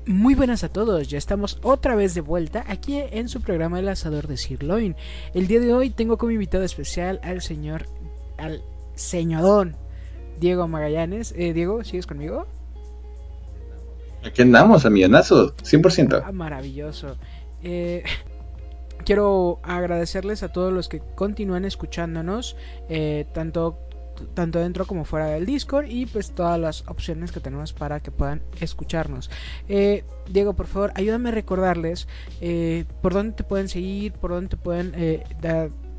Muy buenas a todos, ya estamos otra vez de vuelta aquí en su programa El Asador de Sirloin. El día de hoy tengo como invitado especial al señor, al señorón Diego Magallanes. Eh, Diego, ¿sigues conmigo? Aquí andamos, a millonazo, 100%. Ah, maravilloso. Eh, quiero agradecerles a todos los que continúan escuchándonos, eh, tanto tanto dentro como fuera del Discord y pues todas las opciones que tenemos para que puedan escucharnos. Diego, por favor, ayúdame a recordarles por dónde te pueden seguir, por dónde te pueden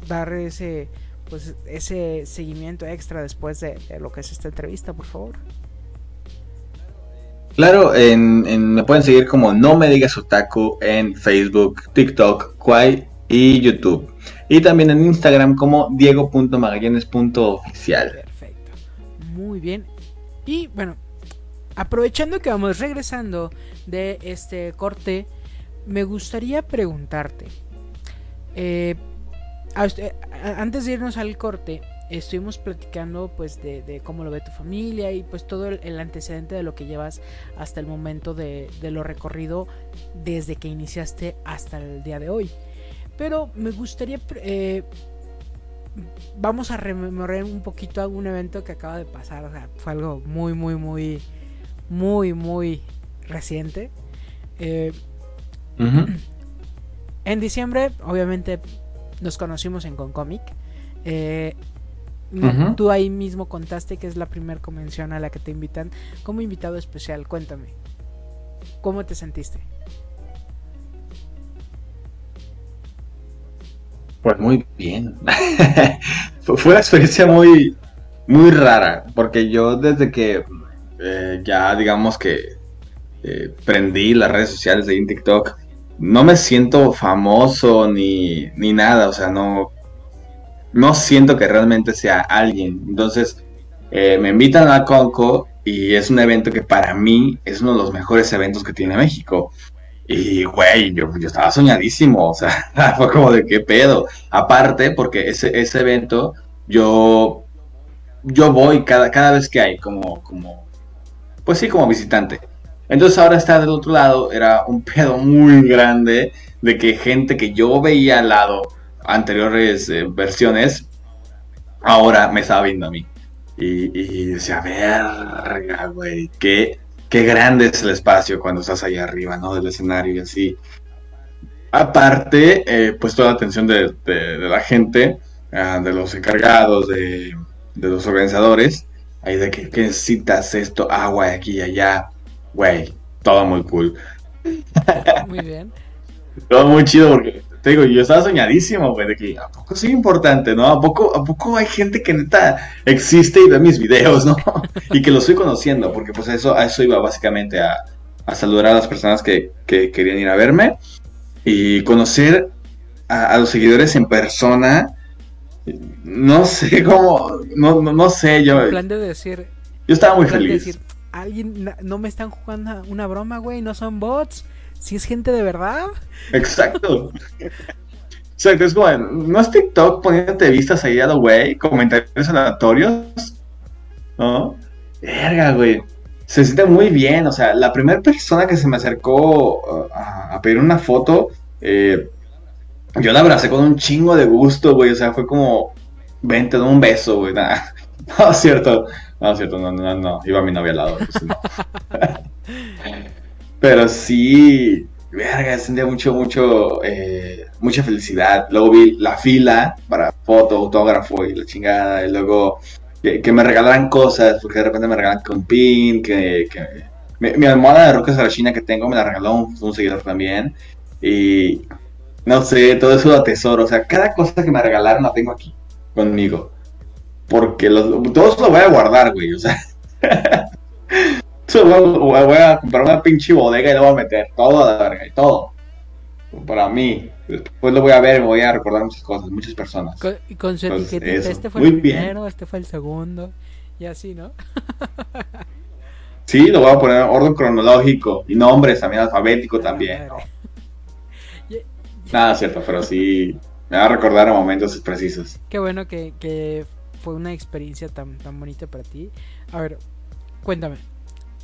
dar ese pues ese seguimiento extra después de, lo que es esta entrevista, por favor. Claro, en, me pueden seguir como No Me Digas Otaku en Facebook, TikTok, Kwai y YouTube. Y también en Instagram como diego.magallanes.oficial. Perfecto. Muy bien. Y bueno, aprovechando que vamos regresando de este corte, me gustaría preguntarte, eh, antes de irnos al corte, estuvimos platicando pues de, cómo lo ve tu familia y pues todo el, antecedente de lo que llevas hasta el momento de, lo recorrido desde que iniciaste hasta el día de hoy. Pero me gustaría... Eh, vamos a rememorar un poquito algún evento que acaba de pasar. O sea, fue algo muy, muy, muy, muy, muy reciente. Eh, en diciembre, obviamente, nos conocimos en Concomic. Eh, Tú ahí mismo contaste que es la primera convención a la que te invitan como invitado especial. Cuéntame, ¿cómo te sentiste? Pues muy bien. Fue una experiencia muy, muy rara, porque yo desde que eh, ya digamos que eh, prendí las redes sociales de TikTok, no me siento famoso ni, ni nada, o sea, no, no siento que realmente sea alguien. Entonces, eh, me invitan a Conco y es un evento que para mí es uno de los mejores eventos que tiene México. Y, güey, yo, yo estaba soñadísimo, o sea, fue como de qué pedo. Aparte, porque ese, ese evento, yo, yo voy cada, cada vez que hay, como, como, pues sí, como visitante. Entonces ahora está del otro lado, era un pedo muy grande de que gente que yo veía al lado, anteriores eh, versiones, ahora me estaba viendo a mí. Y, y decía, verga, güey, qué, qué grande es el espacio cuando estás ahí arriba, ¿no? Del escenario y así. Aparte, eh, pues toda la atención de, la gente, ah, de los encargados, de, los organizadores, ahí de que, que necesitas esto, agua aquí y allá güey, todo muy cool. Muy bien. todo muy chido porque, te digo, yo estaba soñadísimo, güey, de que a poco soy importante, ¿no? ¿A poco, ¿A poco hay gente que neta existe y ve mis videos, ¿no? y que lo estoy conociendo, porque pues eso, a eso iba básicamente a, saludar a las personas que, querían ir a verme y conocer a, los seguidores en persona. No sé cómo, no, no, sé, yo... En plan de decir... Yo estaba muy feliz alguien no me están jugando una broma, güey, no son bots, si es gente de verdad. Exacto. Exacto, es como, no es TikTok poniéndote vistas ahí a lo güey, comentarios aleatorios. ¿no? Verga, güey. Se siente muy bien, o sea, la primera persona que se me acercó uh, a, pedir una foto, eh, yo la abracé con un chingo de gusto, güey, o sea, fue como, vente, de un beso, güey, nada. No, es cierto, no, es cierto, no, no, no, iba mi novia al lado, no. Pero sí, verga, sentía mucho, mucho, eh, mucha felicidad. Luego vi la fila para foto, autógrafo y la chingada. Y luego que, me regalaran cosas, porque de repente me regalan con pin, que, mi, almohada de Roca Sarachina que tengo me la regaló un, seguidor también. Y no sé, todo eso lo tesoro. O sea, cada cosa que me regalaron la tengo aquí conmigo. Porque los, todo eso lo voy a guardar, güey. O sea, voy, a, comprar una pinche bodega y lo voy a meter todo a la verga y todo. Para mí. Después lo voy a ver y me voy a recordar muchas cosas, muchas personas. y con su etiquetita, este fue el primero, este fue el segundo, y así, ¿no? sí, lo voy a poner en orden cronológico y nombres también alfabético también. Nada, cierto, pero sí me va a recordar a momentos precisos. Qué bueno que, que fue una experiencia tan, tan bonita para ti. A ver, cuéntame,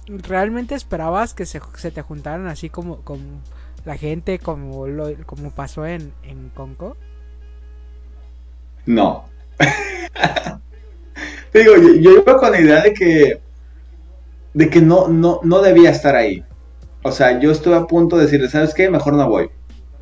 ¿realmente esperabas que se, se te juntaran así como, como la gente como, lo, como pasó en, en Conco? No. digo, yo, iba con la idea de que de que no, no, no debía estar ahí. O sea, yo estuve a punto de decirle, ¿sabes qué? Mejor no voy.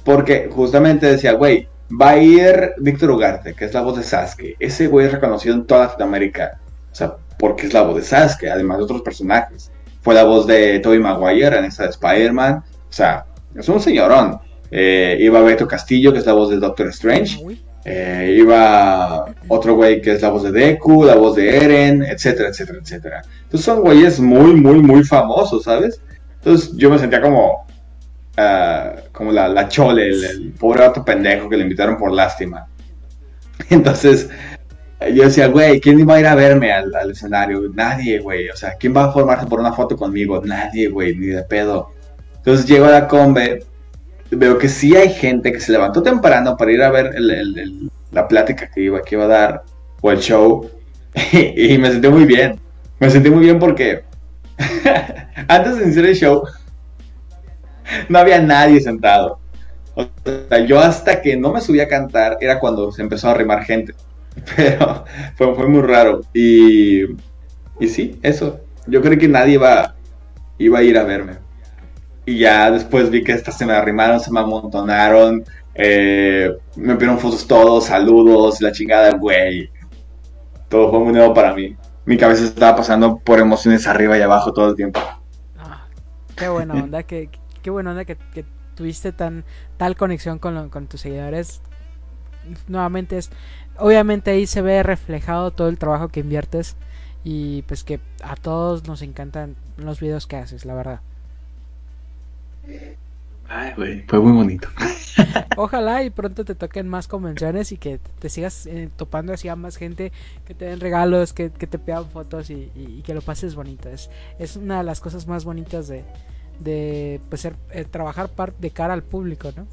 Porque justamente decía, güey, va a ir Víctor Ugarte, que es la voz de Sasuke. Ese güey es reconocido en toda Latinoamérica. O sea, porque es la voz de Sasuke, además de otros personajes. Fue la voz de Tobey Maguire en esta de Spider-Man. O sea, es un señorón. Eh, iba Beto Castillo, que es la voz del Doctor Strange. Eh, iba otro güey que es la voz de Deku, la voz de Eren, etcétera, etcétera, etcétera. Entonces son güeyes muy, muy, muy famosos, ¿sabes? Entonces yo me sentía como, ah, como la, la chole, el, pobre gato pendejo que le invitaron por lástima. Entonces yo decía, güey, ¿quién iba a ir a verme al, escenario? Nadie, güey. O sea, ¿quién va a formarse por una foto conmigo? Nadie, güey, ni de pedo. Entonces llego a la combe, veo que sí hay gente que se levantó temprano para ir a ver la plática que iba, que iba a dar o el show y, me sentí muy bien. Me sentí muy bien porque antes de iniciar el show no había nadie sentado. O sea, yo hasta que no me subí a cantar era cuando se empezó a arrimar gente. Pero fue, muy raro. Y, sí, eso. Yo creo que nadie iba, iba a ir a verme. Y ya después vi que estas se me arrimaron, se me amontonaron. Eh, me pidieron fotos todos, saludos, la chingada, güey. Todo fue muy nuevo para mí. Mi cabeza estaba pasando por emociones arriba y abajo todo el tiempo. Ah, qué buena onda, qué, qué buena onda que, tuviste tan tal conexión con, con tus seguidores. Nuevamente es, obviamente ahí se ve reflejado todo el trabajo que inviertes y pues que a todos nos encantan los videos que haces, la verdad. Ay, güey, fue muy bonito. Ojalá y pronto te toquen más convenciones y que te sigas eh, topando así a más gente, que te den regalos, que, te pidan fotos y, que lo pases bonito. Es, es una de las cosas más bonitas de, de pues, ser, eh, trabajar de cara al público, ¿no?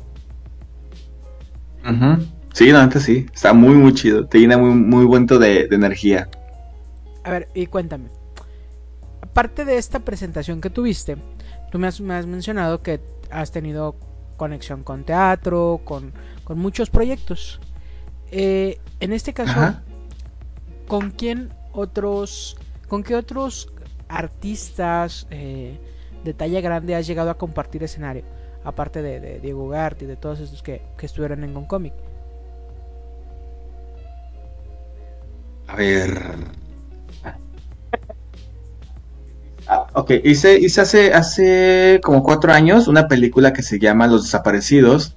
Sí, no, antes sí. Está muy, muy chido. Te llena muy, muy bonito de, de energía. A ver, y cuéntame. Aparte de esta presentación que tuviste, Tú me has, mencionado que has tenido conexión con teatro, con, muchos proyectos. Eh, en este caso, ¿con quién otros, con qué otros artistas eh, de talla grande has llegado a compartir escenario? Aparte de, Diego Gart y de todos estos que, que estuvieron en Goncomic. A ver, Ah, ok, hice, hice hace, hace como cuatro años una película que se llama Los Desaparecidos.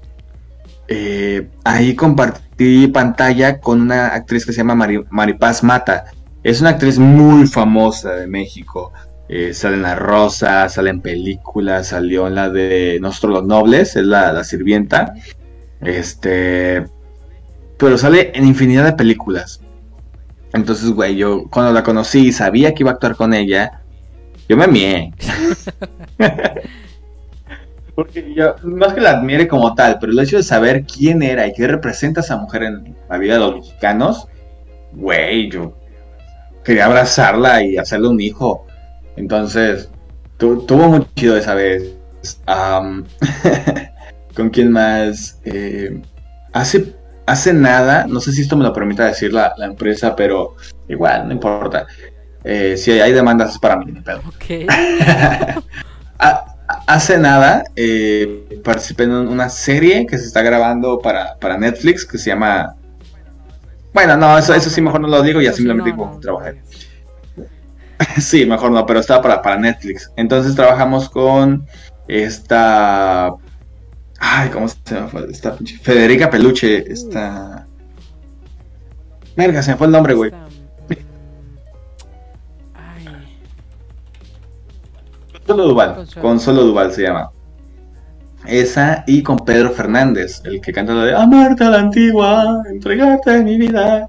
Eh, ahí compartí pantalla con una actriz que se llama Maripaz Mata. Es una actriz muy famosa de México. Eh, sale en La Rosa, sale en películas, salió en la de Nosotros los Nobles, es la, la sirvienta. Este. Pero sale en infinidad de películas. Entonces, güey, yo cuando la conocí y sabía que iba a actuar con ella, yo me mié. Porque yo, es que la admire como tal, pero el hecho de saber quién era y qué representa esa mujer en la vida de los mexicanos, güey, yo quería abrazarla y hacerle un hijo. Entonces, tuvo muy chido esa vez. ¿Con quién más? Eh, hace, hace nada, no sé si esto me lo permite decir la, empresa, pero igual, no importa. Eh, si hay demandas es para mí, pero. hace nada eh, participé en una serie que se está grabando para, para Netflix que se llama bueno, no, eso, eso sí mejor no lo digo, ya simplemente digo trabajar. sí, mejor no, pero estaba para, para Netflix. Entonces trabajamos con esta... Ay, ¿cómo se llama? Esta Federica Peluche, esta... Verga, se me fue el nombre, güey. Solo Duval, con Solo Duval se llama. Esa y con Pedro Fernández, el que canta la de Amarte a la antigua, entregarte mi vida.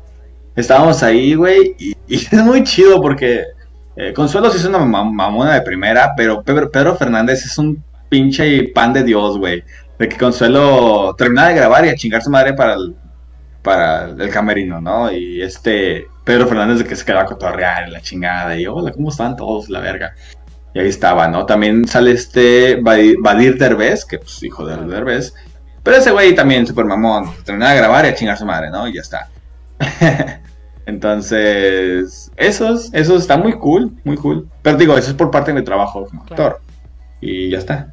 Estábamos ahí, güey, y, es muy chido porque eh, Consuelo sí es una mamona de primera, pero Pedro, Fernández es un pinche pan de Dios, güey. De que Consuelo terminaba de grabar y a chingar su madre para el, para el camerino, ¿no? Y este Pedro Fernández de que se quedaba a cotorrear la chingada. Y hola, ¿cómo están todos? La verga. Y ahí estaba, ¿no? También sale este Badir Derbez, que pues hijo de Derbez. Pero ese güey también súper mamón. Termina de grabar y a chingar su madre, ¿no? Y ya está. Entonces, esos, esos está muy cool, muy cool. Pero digo, eso es por parte de mi trabajo como actor. Y ya está.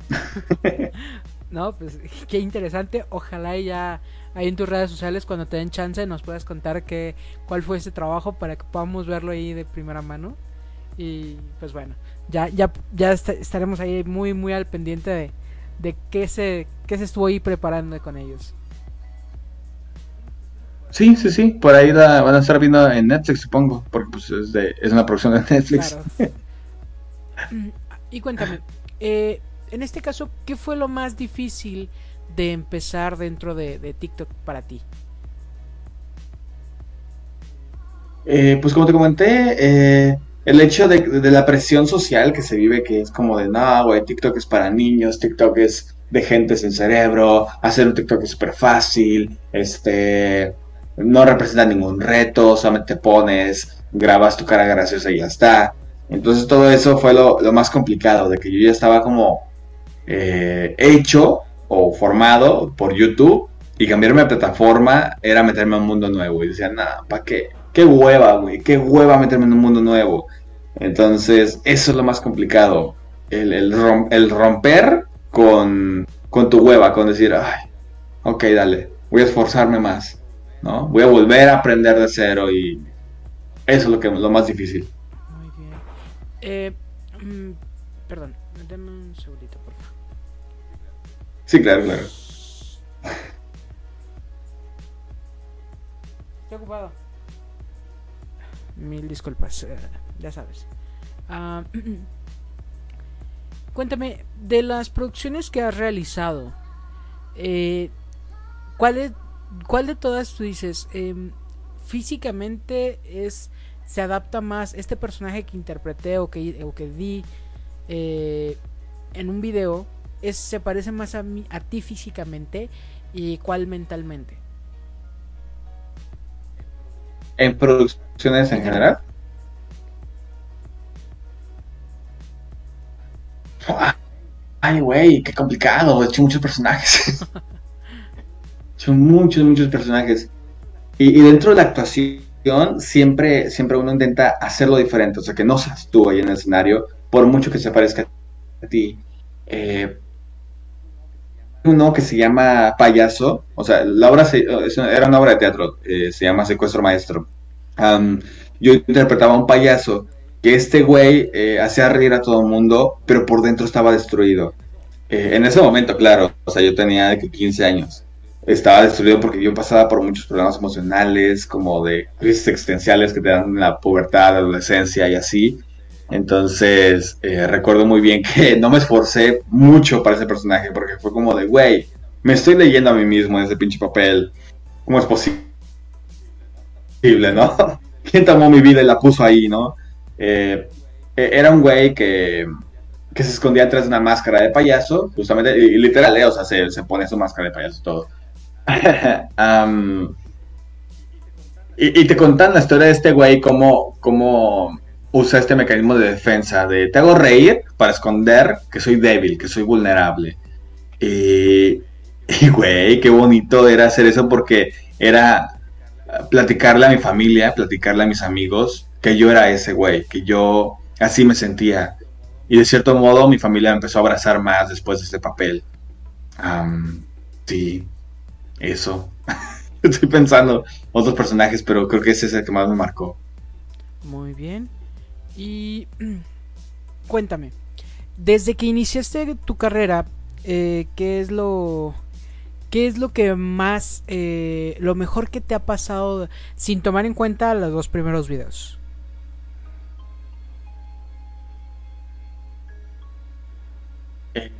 no, pues qué interesante. Ojalá ya ahí en tus redes sociales cuando te den chance nos puedas contar que, cuál fue ese trabajo para que podamos verlo ahí de primera mano. Y pues bueno, ya, ya, ya estaremos ahí muy, muy al pendiente de, de qué, se, qué se estuvo ahí preparando con ellos. Sí, sí, sí, por ahí van a estar viendo en Netflix, supongo, porque pues es, de, es una producción de Netflix. y cuéntame, eh, en este caso, ¿qué fue lo más difícil de empezar dentro de, TikTok para ti? Eh, pues como te comenté, eh, el hecho de, la presión social que se vive, que es como de, no, güey, TikTok es para niños, TikTok es de gente sin cerebro, hacer un TikTok es súper fácil, este, no representa ningún reto, solamente pones, grabas tu cara graciosa y ya está. Entonces todo eso fue lo, más complicado, de que yo ya estaba como eh, hecho o formado por YouTube y cambiarme de plataforma era meterme a un mundo nuevo y decía, nada, ¿para qué? qué hueva, güey, qué hueva meterme en un mundo nuevo. Entonces, eso es lo más complicado. El, romper con, tu hueva, con decir, ay, ok, dale, voy a esforzarme más, ¿no? Voy a volver a aprender de cero y eso es lo, que, lo más difícil. Eh, mm, perdón, un. Sí, claro, claro. Estoy ocupado. Mil disculpas, eh, ya sabes. Ah, cuéntame, de las producciones que has realizado, eh, ¿cuál, de, ¿cuál de todas tú dices em, físicamente es se adapta más este personaje que interpreté o que, o que di eh, en un video es, se parece más a, mí, a ti físicamente y cuál mentalmente? En producciones en general. Ay, güey, qué complicado. He hecho muchos personajes. He hecho muchos, muchos personajes. Y, dentro de la actuación, siempre, siempre uno intenta hacerlo diferente. O sea, que no seas tú ahí en el escenario, por mucho que se parezca a ti. Eh, uno que se llama Payaso, o sea, la obra era una obra de teatro, eh, se llama Secuestro Maestro. yo interpretaba a un payaso que este güey eh, hacía reír a todo el mundo, pero por dentro estaba destruido. Eh, en ese momento, claro, o sea, yo tenía 15 años. Estaba destruido porque yo pasaba por muchos problemas emocionales, como de crisis existenciales que te dan en la pubertad, adolescencia y así. Entonces, eh, recuerdo muy bien que no me esforcé mucho para ese personaje, porque fue como de, güey, me estoy leyendo a mí mismo en ese pinche papel. ¿Cómo es posible, no? ¿Quién tomó mi vida y la puso ahí, no? Eh, e-, era un güey que, que se escondía de una máscara de payaso, justamente, y, literal, eh, o sea, se, se, pone su máscara de payaso todo. y, te contan la historia de este güey, cómo, cómo usa este mecanismo de defensa, de te hago reír para esconder que soy débil, que soy vulnerable. Y, güey, qué bonito era hacer eso porque era platicarle a mi familia, platicarle a mis amigos que yo era ese güey, que yo así me sentía. Y de cierto modo mi familia me empezó a abrazar más después de este papel. sí, eso. Estoy pensando otros personajes, pero creo que ese es el que más me marcó. Muy bien. Y cuéntame, desde que iniciaste tu carrera, eh, ¿qué es lo ¿Qué es lo que más, eh, lo mejor que te ha pasado sin tomar en cuenta los dos primeros videos? Eh,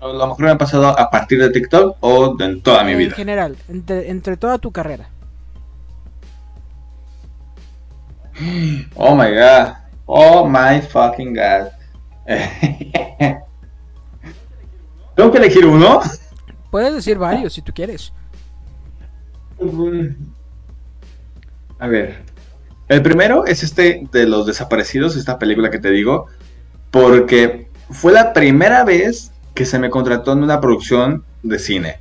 lo mejor me ha pasado a partir de TikTok o de toda mi vida. En general, entre, toda tu carrera. Oh my god. Oh my fucking god. ¿Tengo que elegir uno? Puedes decir varios si tú quieres. A ver. El primero es este de los desaparecidos, esta película que te digo, porque fue la primera vez que se me contrató en una producción de cine.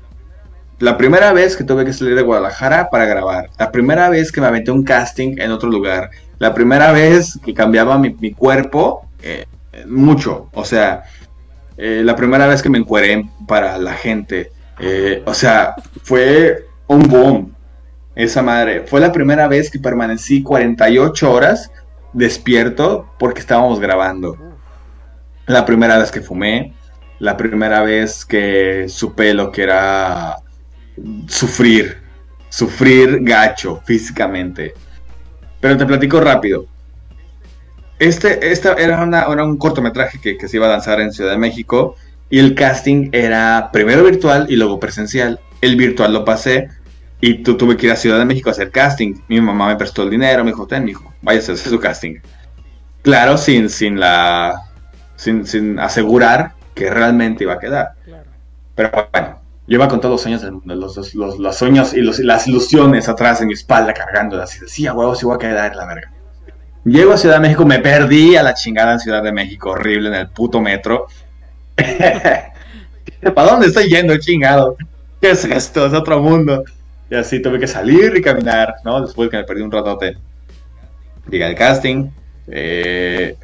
La primera vez que tuve que salir de Guadalajara para grabar. La primera vez que me aventé un casting en otro lugar. La primera vez que cambiaba mi, cuerpo eh, mucho. O sea, eh, la primera vez que me encueré para la gente. Eh, o sea, fue un boom. Esa madre. Fue la primera vez que permanecí 48 horas despierto porque estábamos grabando. La primera vez que fumé. La primera vez que supe lo que era sufrir. Sufrir gacho físicamente. Pero te platico rápido. Este, esta era, era un cortometraje que, que se iba a lanzar en Ciudad de México y el casting era primero virtual y luego presencial. El virtual lo pasé y tú tuve que ir a Ciudad de México a hacer casting. Mi mamá me prestó el dinero, me dijo, ten, hijo, vaya a hacer su casting. Claro, sin, sin la. Sin, asegurar que realmente iba a quedar. Pero bueno, iba con todos los sueños los, los, los, sueños y las ilusiones atrás en mi espalda cargando así. Decía, huevos, sí voy a quedar la verga. Llego a Ciudad de México, me perdí a la chingada en Ciudad de México, horrible, en el puto metro. ¿Para dónde estoy yendo, chingado? ¿Qué es esto? Es otro mundo. Y así tuve que salir y caminar, ¿no? Después que me perdí un ratote. Llega el casting. Eh,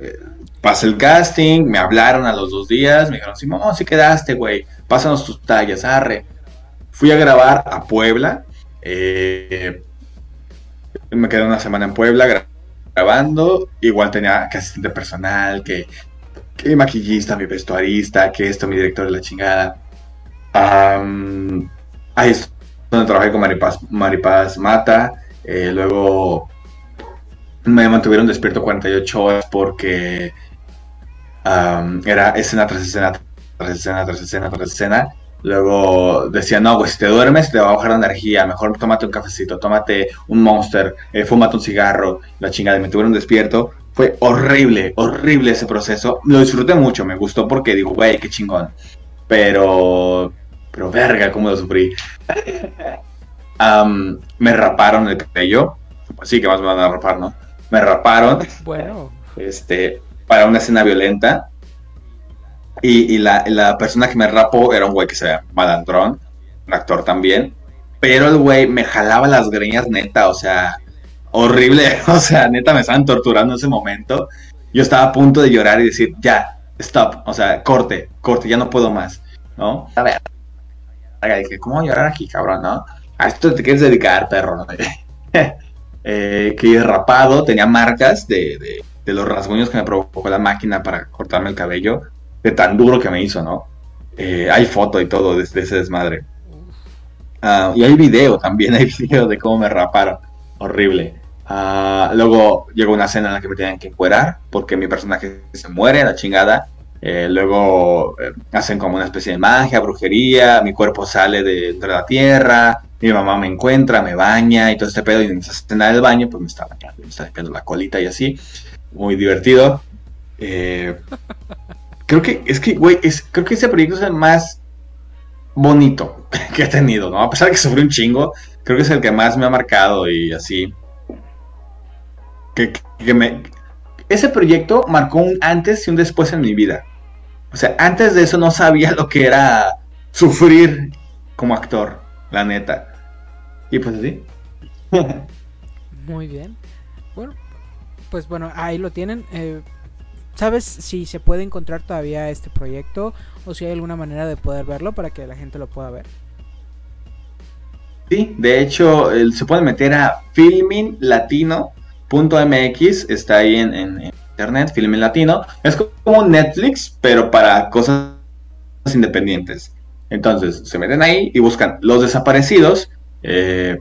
pasé el casting, me hablaron a los dos días, me dijeron, no, sí quedaste, güey, pásanos tus tallas, arre. Fui a grabar a Puebla, eh, me quedé una semana en Puebla grabando, igual tenía que asistente personal, que que maquillista, mi vestuarista, que esto, mi director de la chingada. ahí es donde trabajé con Maripaz, Maripaz Mata. Eh, luego me mantuvieron despierto 48 horas porque era escena tras escena, tras escena, tras escena, tras escena. Luego decía, no, pues si te duermes te va a bajar la energía, mejor tómate un cafecito, tómate un monster, eh, fúmate un cigarro, la chingada, me tuvieron despierto. Fue horrible, horrible ese proceso. Lo disfruté mucho, me gustó porque digo, güey, qué chingón. Pero, pero verga, cómo lo sufrí. me raparon el cabello. Sí, que más me van a rapar, ¿no? Me raparon. Bueno. Este, para una escena violenta. Y, la, la, persona que me rapó era un güey que se llama Malandrón, un actor también. Pero el güey me jalaba las greñas neta, o sea, horrible. O sea, neta me estaban torturando en ese momento. Yo estaba a punto de llorar y decir, ya, stop. O sea, corte, corte, ya no puedo más. ¿No? A ver. Dije, ¿cómo llorar aquí, cabrón? ¿No? A esto te quieres dedicar, perro. ¿no? eh, que rapado, tenía marcas de, de, los rasguños que me provocó la máquina para cortarme el cabello. De tan duro que me hizo, ¿no? Eh, hay foto y todo de, ese desmadre. Ah, y hay video también, hay video de cómo me raparon. Horrible. Ah, luego llegó una escena en la que me tenían que encuerar porque mi personaje se muere, la chingada. Eh, luego eh, hacen como una especie de magia, brujería, mi cuerpo sale de, la tierra, mi mamá me encuentra, me baña y todo este pedo. Y en esa escena del baño, pues me está bañando, me está limpiando la colita y así. Muy divertido. Eh, creo que, es que, güey, es, creo que ese proyecto es el más bonito que he tenido, ¿no? A pesar de que sufrí un chingo, creo que es el que más me ha marcado y así. que, que me... Ese proyecto marcó un antes y un después en mi vida. O sea, antes de eso no sabía lo que era sufrir como actor, la neta. Y pues así. Muy bien. Bueno, pues bueno, ahí lo tienen. Eh, ¿Sabes si se puede encontrar todavía este proyecto o si hay alguna manera de poder verlo para que la gente lo pueda ver? Sí, de hecho, se puede meter a filminglatino.mx, está ahí en, internet, Filming Latino. Es como Netflix, pero para cosas independientes. Entonces, se meten ahí y buscan Los Desaparecidos. Eh,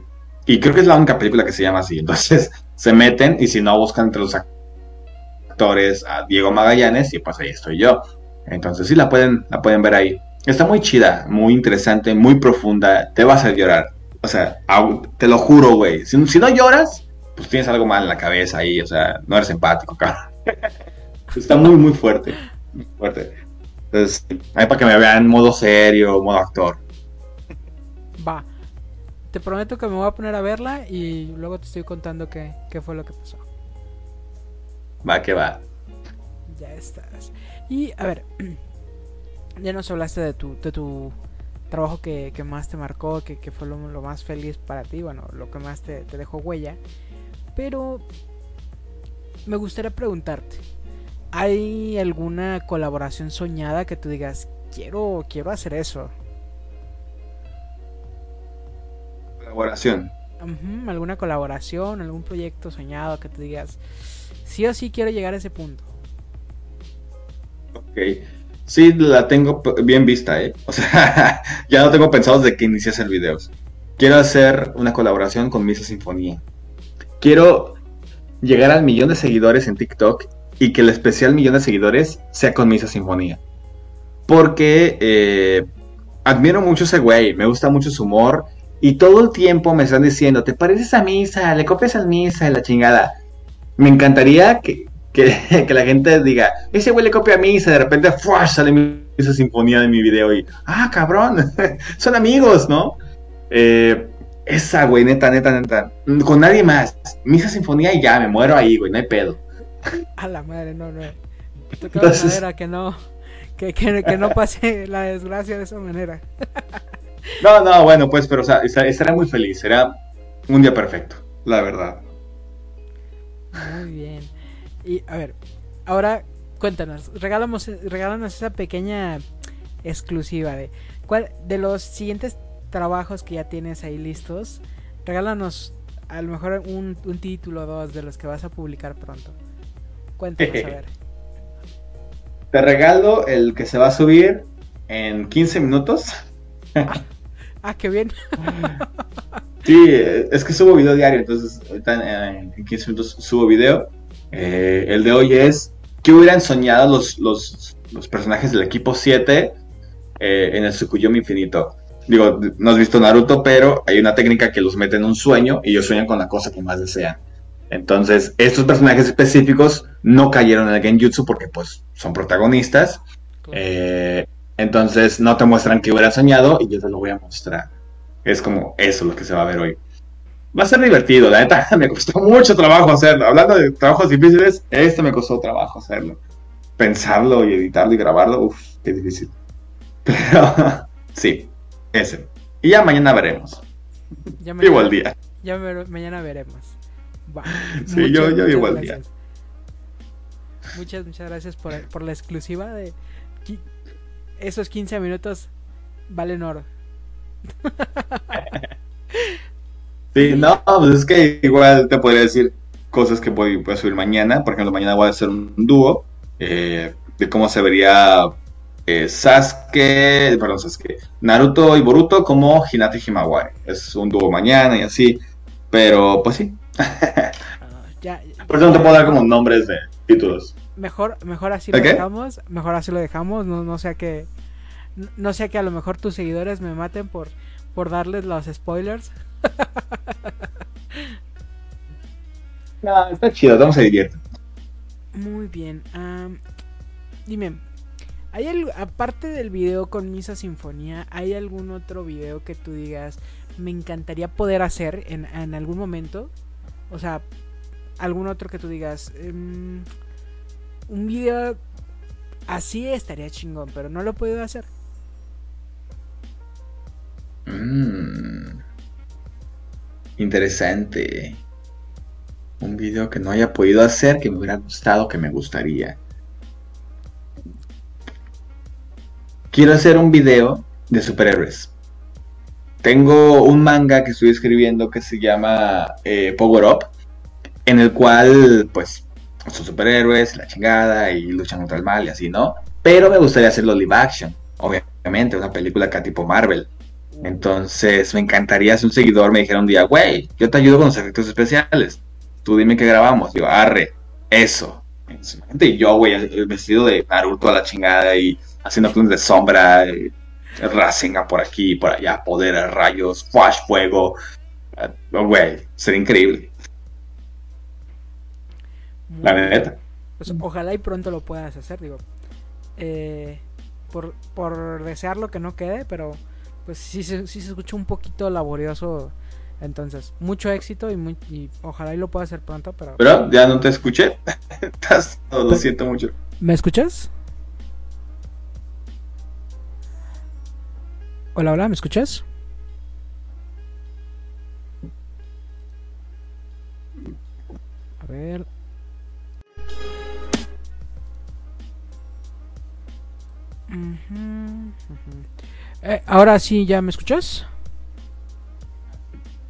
y creo que es la única película que se llama así. Entonces, se meten y si no, buscan entre los actores a Diego Magallanes y pues ahí estoy yo. Entonces, sí, la pueden, la pueden ver ahí. Está muy chida, muy interesante, muy profunda. Te vas a llorar. O sea, te lo juro, güey. Si, no lloras, pues tienes algo mal en la cabeza ahí. O sea, no eres empático, cabrón. Está muy, muy fuerte. Muy fuerte. Entonces, ahí para que me vean en modo serio, modo actor. Va. Te prometo que me voy a poner a verla y luego te estoy contando qué, qué fue lo que pasó. Va, que va. Ya estás. Y a ver, ya nos hablaste de tu, de tu trabajo que, más te marcó, que, fue lo, más feliz para ti, bueno, lo que más te, dejó huella. Pero me gustaría preguntarte, ¿hay alguna colaboración soñada que tú digas, quiero, quiero hacer eso? Colaboración. alguna colaboración, algún proyecto soñado que tú digas, sí o sí quiero llegar a ese punto. Ok. Sí, la tengo bien vista, ¿eh? O sea, ya no tengo pensado desde que inicié hacer videos. Quiero hacer una colaboración con Misa Sinfonía. Quiero llegar al millón de seguidores en TikTok y que el especial millón de seguidores sea con Misa Sinfonía. Porque eh, admiro mucho ese güey, me gusta mucho su humor y todo el tiempo me están diciendo, te pareces a Misa, le copias a Misa la chingada. Me encantaría que, que, la gente diga, ese güey le copia a y de repente ¡fua! sale esa sinfonía de mi video y, ah, cabrón, son amigos, ¿no? Eh, esa, güey, neta, neta, neta. Con nadie más. Misa sinfonía y ya, me muero ahí, güey, no hay pedo. A la madre, no, no. Toca manera que no, que, que, que, no pase la desgracia de esa manera. no, no, bueno, pues, pero, o sea, muy feliz. Será un día perfecto, la verdad. Muy bien. Y a ver, ahora cuéntanos, regálanos, regálanos esa pequeña exclusiva de cuál de los siguientes trabajos que ya tienes ahí listos, regálanos a lo mejor un, título o dos de los que vas a publicar pronto. Cuéntanos, a ver. Te regalo el que se va a subir en 15 minutos. ah, qué bien. sí, es que subo video diario, entonces en 15 minutos subo video. Eh, el de hoy es, ¿qué hubieran soñado los, los, personajes del equipo 7 eh, en el Tsukuyomi infinito? Digo, no has visto Naruto, pero hay una técnica que los mete en un sueño y ellos sueñan con la cosa que más desean. Entonces, estos personajes específicos no cayeron en el Genjutsu porque pues son protagonistas. Eh, entonces no te muestran que hubieran soñado y yo te lo voy a mostrar. Es como eso lo que se va a ver hoy va a ser divertido, la neta, me costó mucho trabajo hacerlo. Hablando de trabajos difíciles, este me costó trabajo hacerlo. Pensarlo y editarlo y grabarlo, uff, qué difícil. Pero sí, ese. Y ya mañana veremos. Ya mañana, vivo día. Ya mañana veremos. sí, yo, yo vivo el día. Muchas, muchas gracias por, por la exclusiva de esos 15 minutos valen oro. Sí, no, pues es que igual te podría decir cosas que voy, a subir mañana. Por ejemplo, mañana voy a hacer un dúo eh, de cómo se vería eh, Sasuke, perdón, Sasuke, Naruto y Boruto como Hinata y Himawari. Es un dúo mañana y así, pero pues sí. Ah, Por eso no te puedo dar como nombres de títulos. Mejor, mejor así lo dejamos, mejor así lo dejamos, no, no sea que no sea que a lo mejor tus seguidores me maten por, por darles los spoilers. no, está chido, vamos a divierte. Muy bien. dime, ¿hay aparte del video con Misa Sinfonía, ¿hay algún otro video que tú digas me encantaría poder hacer en, en algún momento? O sea, algún otro que tú digas, em, un video así estaría chingón, pero no lo he podido hacer. Mm. Interesante. Un video que no haya podido hacer, que me hubiera gustado, que me gustaría. Quiero hacer un video de superhéroes. Tengo un manga que estoy escribiendo que se llama eh, Power Up, en el cual, pues, son superhéroes, la chingada, y luchan contra el mal y así, ¿no? Pero me gustaría hacerlo live action, obviamente, una película acá tipo Marvel. Entonces, me encantaría si un seguidor me dijera un día, güey, yo te ayudo con los efectos especiales. Tú dime qué grabamos. Digo, arre, eso. Y yo, güey, vestido de Naruto a la chingada y haciendo clones de sombra, Rasengan por aquí y por allá, poder, rayos, flash, fuego. Ah, güey, sería increíble. La neta. Pues, ojalá y pronto lo puedas hacer, digo. Eh, por, por desearlo que no quede, pero pues sí, sí, se escucha un poquito laborioso. Entonces, mucho éxito y, muy, y ojalá y lo pueda hacer pronto, pero... Pero ya no te escuché. lo siento mucho. ¿Me escuchas? Hola, hola, ¿me escuchas? A ver. Eh, ahora sí, ¿ya me escuchas?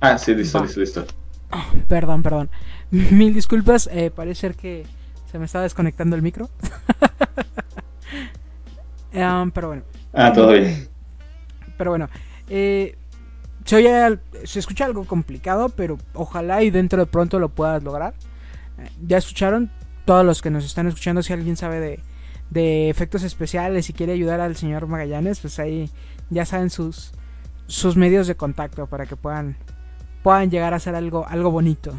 Ah, sí, listo, listo, listo. Oh, perdón, perdón. Mil disculpas, eh, parece ser que se me estaba desconectando el micro. um, pero bueno. Ah, todo bien. Pero bueno, eh, se, oye, se escucha algo complicado, pero ojalá y dentro de pronto lo puedas lograr. Eh, ya escucharon todos los que nos están escuchando, si alguien sabe de, de efectos especiales y quiere ayudar al señor Magallanes, pues ahí ya saben sus, sus medios de contacto para que puedan, puedan llegar a hacer algo, algo bonito.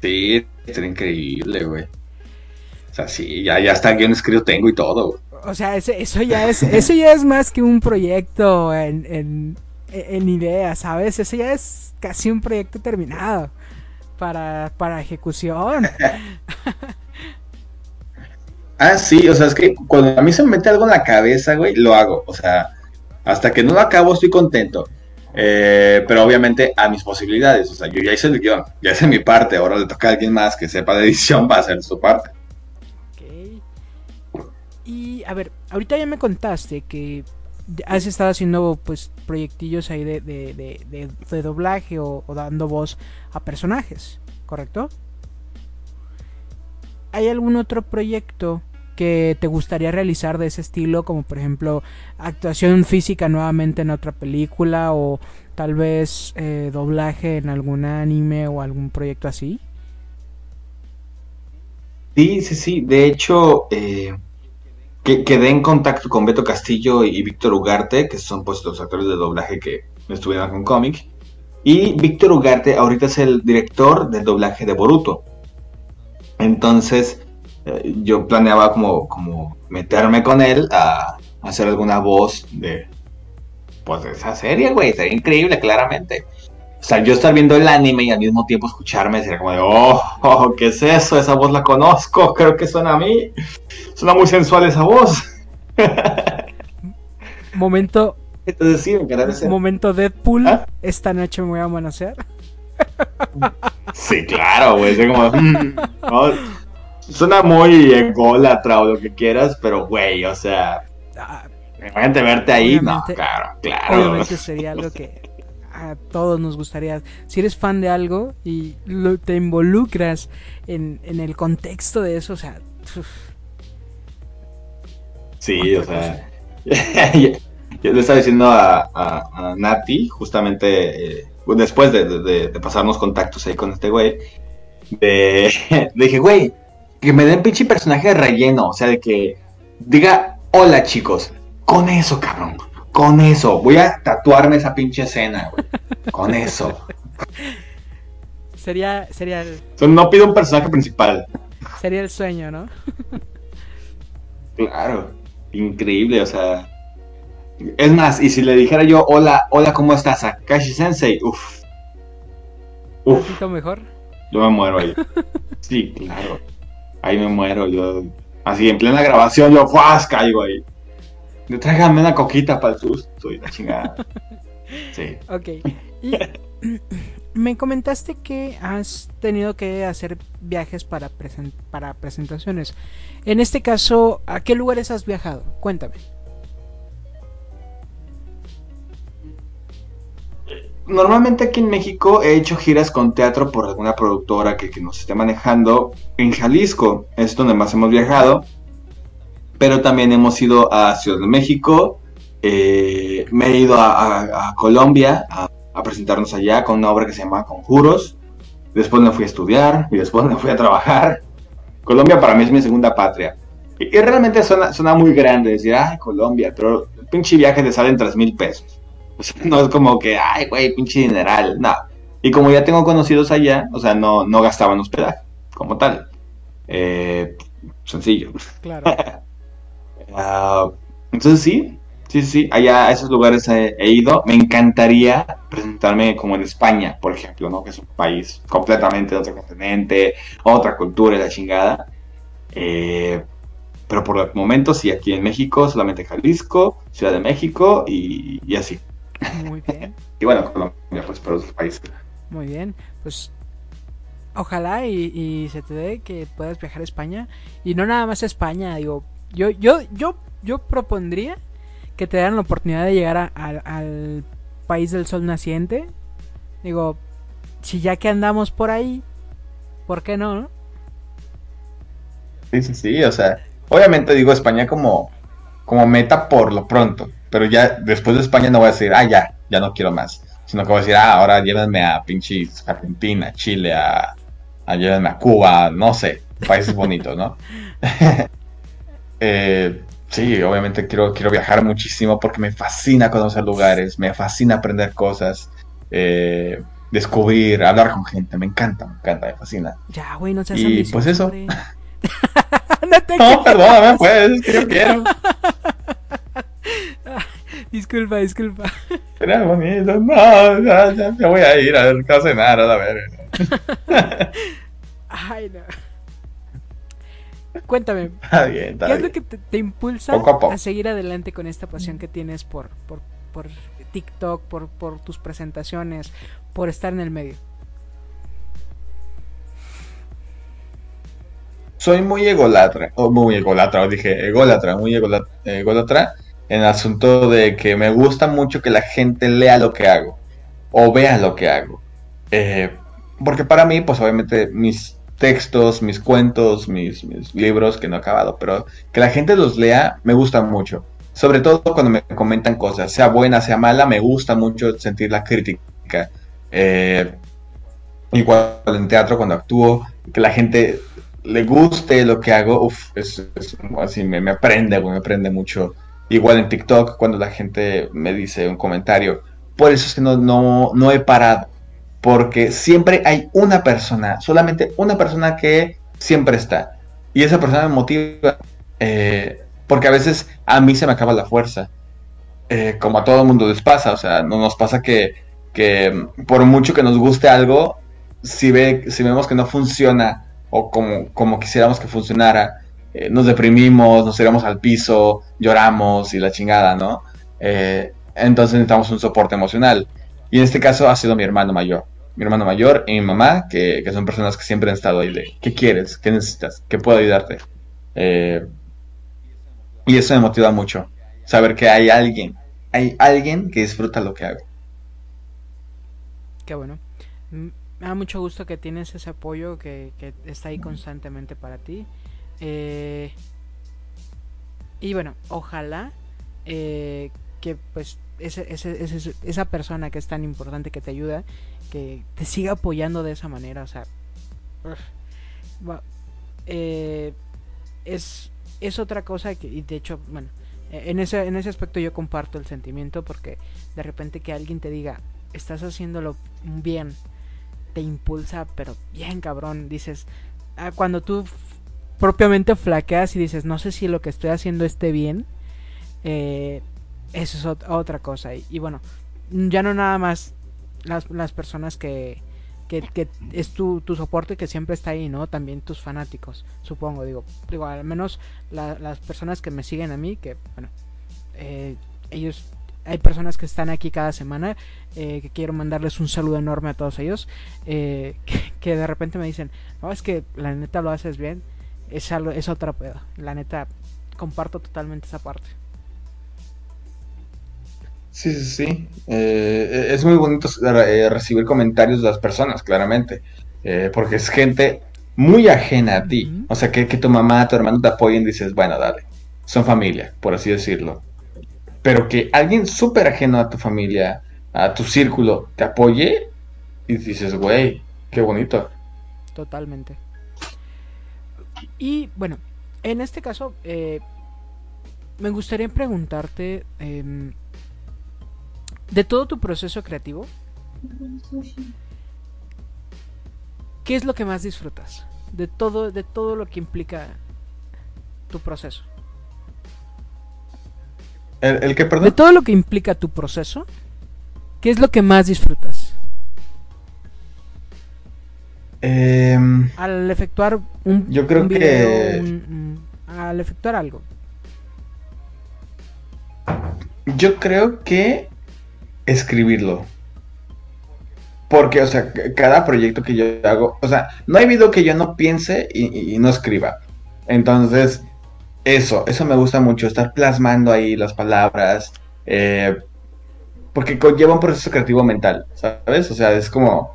Sí, sería increíble, güey. O sea, sí, ya, ya está bien escrito tengo y todo. O sea, eso, ya es, eso ya es más que un proyecto en, en, en idea, ¿sabes? Eso ya es casi un proyecto terminado para, para ejecución. ah, sí, o sea, es que cuando a mí se me mete algo en la cabeza, güey, lo hago. O sea, hasta que no lo acabo estoy contento. Eh, pero obviamente a mis posibilidades. O sea, yo ya hice el guion, ya hice mi parte. Ahora le toca a alguien más que sepa de edición para hacer su parte. A ver, ahorita ya me contaste que has estado haciendo pues proyectillos ahí de, de, doblaje o, dando voz a personajes, ¿correcto? ¿Hay algún otro proyecto que te gustaría realizar de ese estilo, como por ejemplo actuación física nuevamente en otra película o tal vez eh, doblaje en algún anime o algún proyecto así? Sí, sí, sí. De hecho, eh, que quedé en contacto con Beto Castillo y Víctor Ugarte, que son pues los actores de doblaje que estuvieron con cómic. Y Víctor Ugarte ahorita es el director del doblaje de Boruto. Entonces eh, yo planeaba como, como meterme con él a, hacer alguna voz de pues de esa serie, güey. Sería increíble, claramente. O sea, yo estar viendo el anime y al mismo tiempo escucharme, sería como de, oh, oh, ¿qué es eso? Esa voz la conozco, creo que suena a mí. Suena muy sensual esa voz. Momento. Entonces sí, me Momento Deadpool. ¿Ah? Esta noche me voy a amanecer. Sí, claro, güey. Mm, suena muy ególatra o lo que quieras, pero güey, o sea. Ah, imagínate verte ahí. No, claro, claro. Obviamente sería algo que a todos nos gustaría. Si eres fan de algo y te involucras en, el contexto de eso, o sea. Sí, o sea. yo le estaba diciendo a, Nati, justamente eh, después de, pasarnos contactos ahí con este güey, de, le dije, güey, que me den pinche personaje de relleno, o sea, de que diga, hola chicos, con eso, cabrón. Con eso, voy a tatuarme esa pinche escena, güey. Con eso. Sería, sería el... no pido un personaje principal. Sería el sueño, ¿no? claro, increíble, o sea... Es más, y si le dijera yo, hola, hola, ¿cómo estás? A Kashi Sensei, uff. ¿Un poquito mejor? Yo me muero ahí. Sí, claro. Ahí me muero, yo. Así, en plena grabación, yo ¡fuas! caigo ahí. Tráigame una coquita para el susto y la chingada. Sí. Ok. Y me comentaste que has tenido que hacer viajes para, para presentaciones. En este caso, ¿a qué lugares has viajado? Cuéntame. Normalmente aquí en México he hecho giras con teatro por alguna productora que, nos esté manejando. En Jalisco es donde más hemos viajado. Pero también hemos ido a Ciudad de México. Eh, me he ido a, Colombia a, presentarnos allá con una obra que se llama Conjuros. Después me fui a estudiar y después me fui a trabajar. Colombia para mí es mi segunda patria. Y, realmente suena, suena, muy grande decir, ay, Colombia, pero el pinche viaje te sale en 3 mil pesos. no es como que, ay, güey, pinche dineral, no. Y como ya tengo conocidos allá, o sea, no, no gastaban hospedaje, como tal. Eh, sencillo. Claro. Ah, entonces sí, sí, sí, allá a esos lugares he, ido. Me encantaría presentarme como en España, por ejemplo, ¿no? Que es un país completamente de otro continente, otra cultura y la chingada. Eh, pero por el momento sí, aquí en México, solamente Jalisco, Ciudad de México y, y así. Muy bien. y bueno, Colombia, pues para otros países. Muy bien, pues ojalá y, se te dé que puedas viajar a España y no nada más a España, digo, yo yo yo yo propondría que te dieran la oportunidad de llegar al país del sol naciente. Digo, si ya que andamos por ahí, ¿por qué no? no? Sí, sí, sí, o sea, obviamente digo España como como meta por lo pronto. Pero ya después de España no voy a decir, ah, ya, ya no quiero más. Sino que voy a decir, ah, ahora llévenme a pinches Argentina, Chile, a, a llévenme a Cuba, no sé, países bonitos, ¿no? eh, sí, obviamente quiero, quiero viajar muchísimo porque me fascina conocer lugares, me fascina aprender cosas, eh, descubrir, hablar con gente, me encanta, me encanta, me fascina. Ya, güey, no seas Y pues eso. no, perdóname, pues, es que yo quiero. disculpa, disculpa. Era bonito. No, ya, ya me voy a ir a ver a cenar a la verga. Ay, no. Cuéntame, ¿qué es lo que te, impulsa a, seguir adelante con esta pasión que tienes por, por, por TikTok, por, por tus presentaciones, por estar en el medio? soy muy egolatra, o muy egolatra, dije ególatra, muy egolatra, en el asunto de que me gusta mucho que la gente lea lo que hago o vea lo que hago. Eh, porque para mí, pues obviamente mis textos, mis cuentos, mis, libros que no he acabado, pero que la gente los lea me gusta mucho. Sobre todo cuando me comentan cosas, sea buena, sea mala, me gusta mucho sentir la crítica. Eh, igual en teatro cuando actúo, que la gente le guste lo que hago, uff, es, así me, me aprende, me aprende mucho. Igual en TikTok, cuando la gente me dice un comentario. Por eso es que no, no, no he parado. Porque siempre hay una persona, solamente una persona que siempre está. Y esa persona me motiva. Eh, porque a veces a mí se me acaba la fuerza. Eh, como a todo el mundo les pasa. O sea, no nos pasa que, que por mucho que nos guste algo, si, ve, si vemos que no funciona o como, como quisiéramos que funcionara, eh, nos deprimimos, nos tiramos al piso, lloramos y la chingada, ¿no? Entonces necesitamos un soporte emocional. Y en este caso ha sido mi hermano mayor. Mi hermano mayor y mi mamá, que, son personas que siempre han estado ahí de, ¿qué quieres? ¿Qué necesitas? ¿Qué puedo ayudarte? Eh, y eso me motiva mucho. Saber que hay alguien, hay alguien que disfruta lo que hago. Qué bueno me da mucho gusto que tienes ese apoyo que, está ahí constantemente para ti. Eh, y bueno, ojalá eh, que pues esa persona que es tan importante que te ayuda, que te siga apoyando de esa manera. O sea, eh, es, es otra cosa que, y de hecho, bueno, en ese, en ese aspecto yo comparto el sentimiento porque de repente que alguien te diga, estás haciéndolo bien te impulsa, pero bien cabrón. Dices, ah, cuando tú propiamente flaqueas y dices, no sé si lo que estoy haciendo esté bien, eh, eso es otra cosa. Y, bueno, ya no nada más las, las personas que, que, es tu, tu, soporte que siempre está ahí, ¿no? También tus fanáticos, supongo, digo, digo al menos las personas que me siguen a mí, que, bueno, eh, ellos, hay personas que están aquí cada semana, eh, que quiero mandarles un saludo enorme a todos ellos, eh, que, de repente me dicen, no, es que la neta lo haces bien, es, algo, es otra pedo, la neta, comparto totalmente esa parte. Sí, sí, sí. Eh, es muy bonito eh, recibir comentarios de las personas, claramente. Eh, porque es gente muy ajena a ti. O sea, que, que tu mamá, tu hermano te apoyen, dices, bueno, dale. Son familia, por así decirlo. Pero que alguien súper ajeno a tu familia, a tu círculo, te apoye y dices, güey, qué bonito. Totalmente. Y bueno, en este caso, me gustaría preguntarte em, de todo tu proceso creativo, ¿qué es lo que más disfrutas? De todo, de todo lo que implica tu proceso. ¿El, qué, perdón? De todo lo que implica tu proceso, ¿qué es lo que más disfrutas? Em, al efectuar un, yo creo que... al efectuar algo. Yo creo que escribirlo. Porque, o sea, cada proyecto que yo hago, o sea, no hay video que yo no piense y, no escriba. Entonces, eso, eso me gusta mucho, estar plasmando ahí las palabras, eh, porque conlleva un proceso creativo mental, ¿sabes? O sea, es como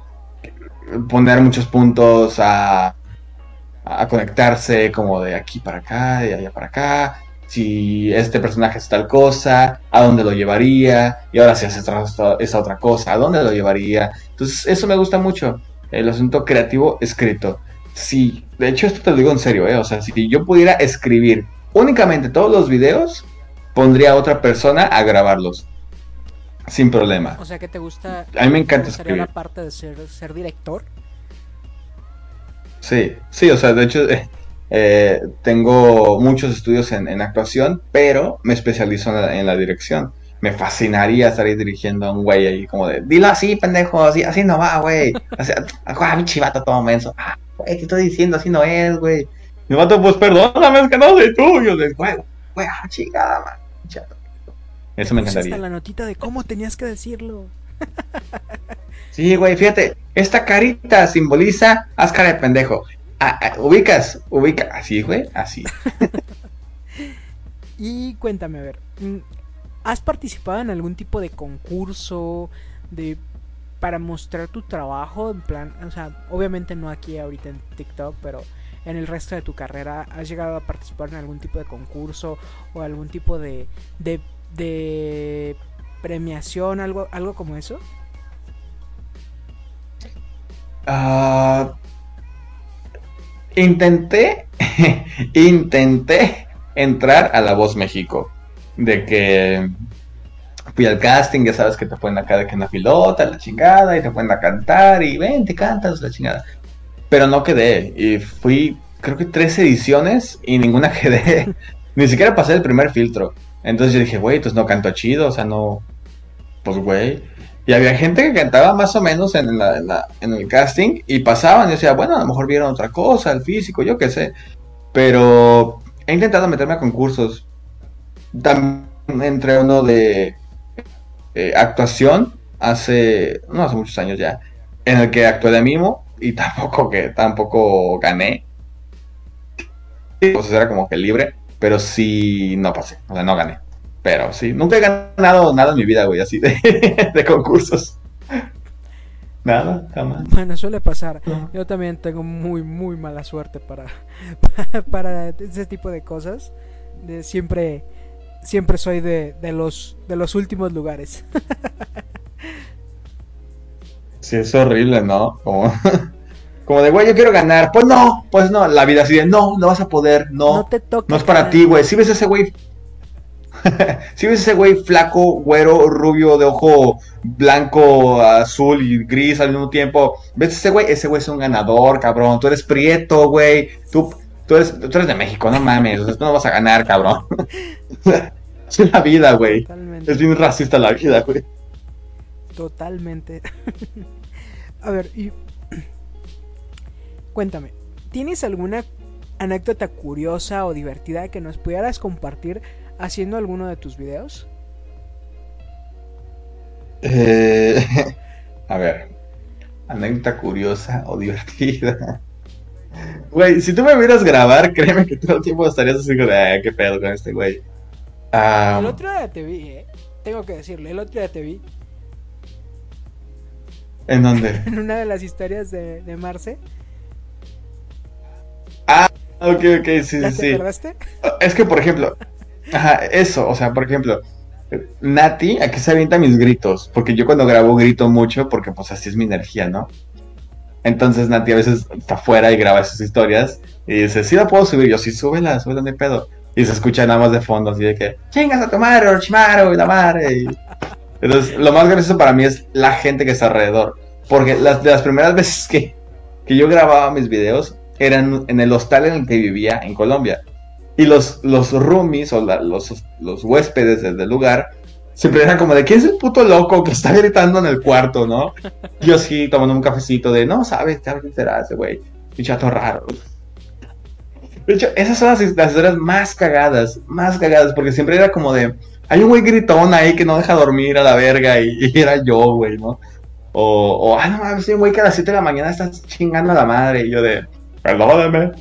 poner muchos puntos a, a conectarse, como de aquí para acá, de allá para acá, si este personaje es tal cosa, a dónde lo llevaría, y ahora si hace esa otra cosa, a dónde lo llevaría. Entonces, eso me gusta mucho, el asunto creativo escrito. Si, de hecho, esto te lo digo en serio, ¿eh? o sea, si yo pudiera escribir únicamente todos los videos, pondría a otra persona a grabarlos. Sin problema. O sea, que te gusta. A mí me encanta escribir. la parte de ser, ser director? Sí, sí, o sea, de hecho, eh, tengo muchos estudios en, actuación, pero me especializo en la, dirección. Me fascinaría estar ahí dirigiendo a un güey ahí como de, dilo así, pendejo, así, así no va, güey. Así, ah, mi chivato todo menso. Ah, güey, ¿qué estoy diciendo? Así no es, güey. Mi vato, pues perdóname, es que no soy tuyo. Güey, güey, ah, chingada, man. Eso me encantaría. la notita de cómo tenías que decirlo. sí, güey, fíjate, esta carita simboliza haz cara de pendejo. Ah, ah, ubicas, ubica, así, güey, así. y cuéntame, a ver, mm, ¿has participado en algún tipo de concurso de para mostrar tu trabajo en plan, o sea, obviamente no aquí ahorita en TikTok, pero en el resto de tu carrera has llegado a participar en algún tipo de concurso o algún tipo de de, de premiación, algo algo como eso? Ah intenté, intenté entrar a La Voz México. De que fui al casting, ya sabes que te ponen acá de que una pilota, la chingada, y te ponen a cantar, y ven, te cantas, la chingada. Pero no quedé, y fui, creo que tres ediciones, y ninguna quedé. Ni siquiera pasé el primer filtro. Entonces yo dije, güey, pues no canto chido, o sea, no. Pues, güey. Y había gente que cantaba más o menos en, el casting y pasaban y decía, bueno, a lo mejor vieron otra cosa, el físico, yo qué sé. Pero he intentado meterme a concursos. También entré uno de eh, actuación hace, no hace muchos años ya, en el que actué de mimo y tampoco que tampoco gané. Pues era como que libre, pero sí no pasé, o sea, no gané. Pero sí, nunca he ganado nada en mi vida, güey, así de, concursos. Nada, jamás. Bueno, suele pasar. Yo también tengo muy, muy mala suerte para, para, ese tipo de cosas. De siempre, siempre soy de, de, los, de los últimos lugares. Sí, es horrible, ¿no? Como, como de, güey, yo quiero ganar. Pues no, pues no. La vida así de, no, no vas a poder, no. No te toca. No es para ti, güey. Si ves ese güey si ves ese güey flaco, güero, rubio, de ojo blanco, azul y gris al mismo tiempo, ves ese güey, ese güey es un ganador, cabrón. Tú eres prieto, güey. Tú, tú, eres, tú eres de México, no mames. O sea, tú no vas a ganar, cabrón. es la vida, güey. Es bien racista la vida, güey. Totalmente. a ver, y cuéntame, ¿tienes alguna anécdota curiosa o divertida que nos pudieras compartir haciendo alguno de tus videos? Eh, a ver, anécdota curiosa o divertida. Güey, si tú me vieras grabar, créeme que todo el tiempo estarías así como de, ¿qué pedo con este güey? el otro día te vi, ¿eh? Tengo que decirle, el otro día te vi. ¿En dónde? en una de las historias de, de Marce. Ah, ok, ok, sí, ¿Ya sí. ¿Te acordaste? Es que, por ejemplo, ajá, eso, o sea, por ejemplo, Nati, aquí se avienta mis gritos, porque yo cuando grabo grito mucho, porque pues así es mi energía, ¿no? Entonces Nati a veces está afuera y graba esas historias y dice, sí la puedo subir, yo sí, súbela, súbela, hay pedo. Y se escucha nada más de fondo, así de que, chingas a tu madre, Orochimaru, y la madre. Entonces, lo más gracioso para mí es la gente que está alrededor. Porque las, de las primeras veces que, que yo grababa mis videos eran en el hostal en el que vivía en Colombia. Y los, los roomies o la- los, los huéspedes del, del lugar siempre eran como de, ¿quién es el puto loco que está gritando en el cuarto, no? Yo sí, tomando un cafecito de, no, sabes, te será ese güey, un chato raro. De hecho, esas son las, las historias más cagadas, más cagadas, porque siempre era como de, hay un güey gritón ahí que no deja dormir a la verga y, y era yo, güey, ¿no? O, o, ah, no mames, hay un güey que a las 7 de la mañana está chingando a la madre y yo de, perdóname,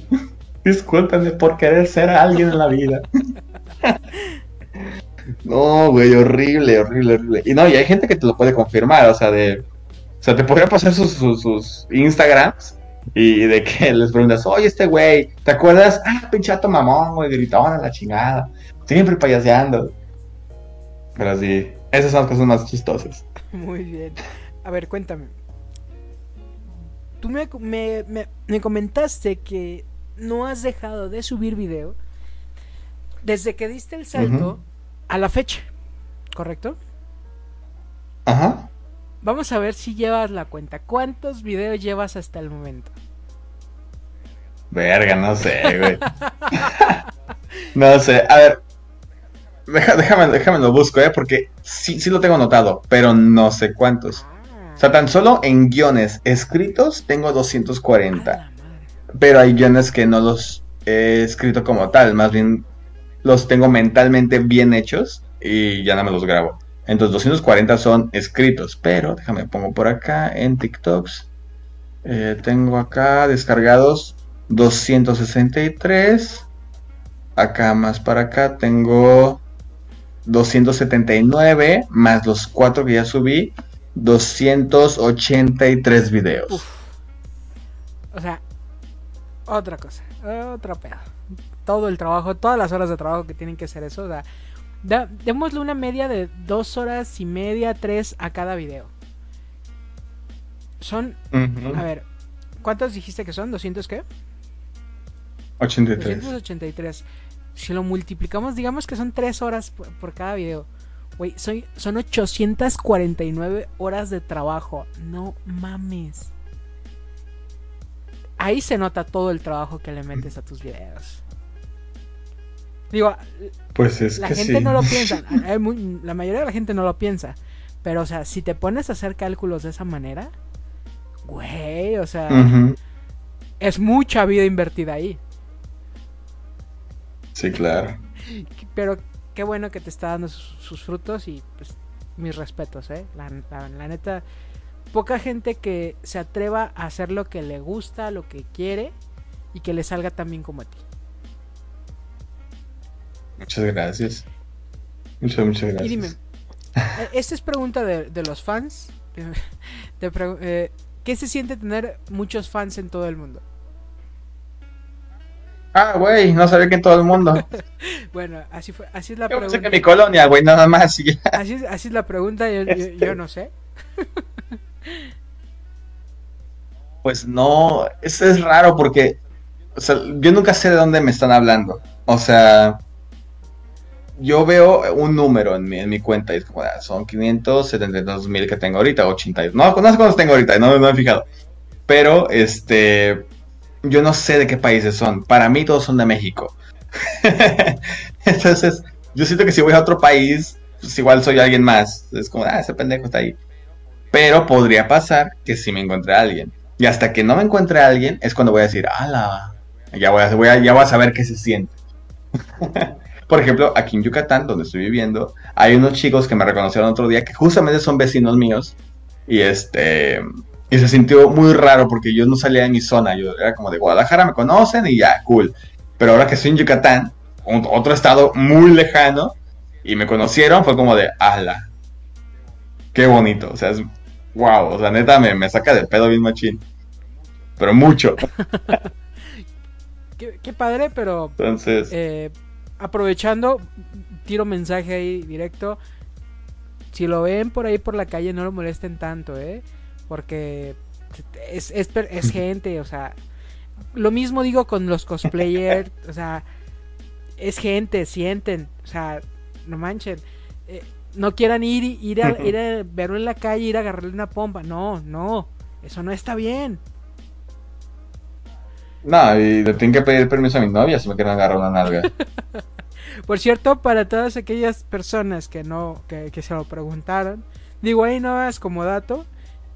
discúlpame por querer ser alguien en la vida. No, güey, horrible, horrible, horrible. Y no, y hay gente que te lo puede confirmar, o sea, de... O sea, te podría pasar sus, sus, sus Instagrams y de que les preguntas, oye, este güey, ¿te acuerdas? Ah, pinchato mamón, güey, gritón a la chingada. Siempre payaseando. Pero sí, esas son las cosas más chistosas. Muy bien. A ver, cuéntame. Tú me, me, me, me comentaste que no has dejado de subir video desde que diste el salto a la fecha, ¿correcto? Ajá. Vamos a ver si llevas la cuenta. ¿Cuántos videos llevas hasta el momento? Verga, no sé, güey. no sé, a ver. deja- déjame, déjame lo busco, ¿eh? Porque sí, sí lo tengo anotado, pero no sé cuántos. O sea, tan solo en guiones escritos tengo A 240. Pero hay guiones que no los he escrito como tal, más bien los tengo mentalmente bien hechos y ya no me los grabo. Entonces 240 son escritos, pero déjame pongo por acá en TikToks. Eh, tengo acá descargados 263. Acá más para acá tengo 279 más los 4 que ya subí. 283 videos. Uf. O sea, otra cosa, otro pedo. Todo el trabajo, todas las horas de trabajo que tienen que hacer eso. O sea, da- démosle una media de dos horas y media, tres a cada video. Son, a ver, ¿cuántos dijiste que son? ¿200 qué? 83. 283. Si lo multiplicamos, digamos que son 3 horas por, por cada video. Güey, son, son 849 horas de trabajo. No mames. Ahí se nota todo el trabajo que le metes a tus videos. Digo, Pues es la que gente sí. no lo piensa. la mayoría de la gente no lo piensa. Pero, o sea, si te pones a hacer cálculos de esa manera, güey, o sea, es mucha vida invertida ahí. Sí, claro. Pero qué bueno que te está dando sus, sus frutos y pues mis respetos, ¿eh? La, la- la neta, poca gente que se atreva a hacer lo que le gusta, lo que quiere y que le salga tan bien como a ti. Muchas gracias. Muchas, muchas gracias. Y dime, eh, esta es pregunta de, de los fans. Te pregu- eh, ¿Qué se siente tener muchos fans en todo el mundo? Ah, güey, no sabía que en todo el mundo. Bueno, así fue, así es la Yo pensé pregunta. que mi colonia, güey, nada más. y. Así, es- así es la pregunta, yo, yo- Este. yo no sé. Pues no, eso es raro porque, o sea, yo nunca sé de dónde me están hablando. O sea, yo veo un número en mi, en mi cuenta y es como, ah, son 572 mil que tengo ahorita, 80. No, no sé cuántos tengo ahorita, no, no me he fijado. Pero, este, yo no sé de qué países son. Para mí todos son de México. Entonces, yo siento que si voy a otro país, pues igual soy alguien más. Es como, ah, ese pendejo está ahí. Pero podría pasar que si me encontré a alguien. Y hasta que no me encuentre a alguien es cuando voy a decir, ala, ya voy a, ya voy a saber qué se siente. Por ejemplo, aquí en Yucatán, donde estoy viviendo, hay unos chicos que me reconocieron otro día que justamente son vecinos míos. Y este. Y se sintió muy raro porque yo no salía de mi zona. Yo era como de Guadalajara, me conocen y ya, cool. Pero ahora que estoy en Yucatán, otro estado muy lejano, y me conocieron, fue como de, ala. Qué bonito. O sea, es. Wow. O sea, neta, me, me saca de pedo bien machín. Pero mucho. qué, padre, pero. Entonces. Eh, aprovechando, tiro mensaje ahí directo. Si lo ven por ahí por la calle, no lo molesten tanto, ¿eh? Porque es, es, es gente, o sea. Lo mismo digo con los cosplayers, o sea. Es gente, sienten, o sea, no manchen. Eh, no quieran ir, ir, a, ir a verlo en la calle, ir a agarrarle una pompa. No, no, eso no está bien. No, y le tengo que pedir permiso a mi novia si me quieren agarrar una nalga. Por cierto, para todas aquellas personas que no, que, se lo preguntaron, digo ahí no es como dato,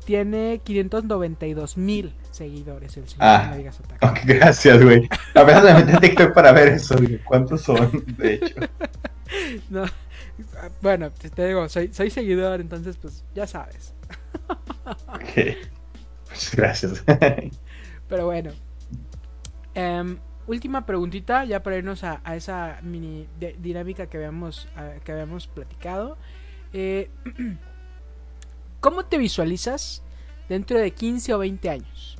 tiene 592 mil seguidores el señor ah, okay, gracias, güey. Apenas me metí en TikTok para ver eso, ¿Cuántos son, de hecho? no, bueno, te digo, soy, soy seguidor, entonces pues ya sabes. ok, pues gracias. Pero bueno, Em, última preguntita, ya para irnos a, esa mini dinámica que habíamos, que habíamos platicado. Eh, ¿Cómo te visualizas dentro de 15 o 20 años?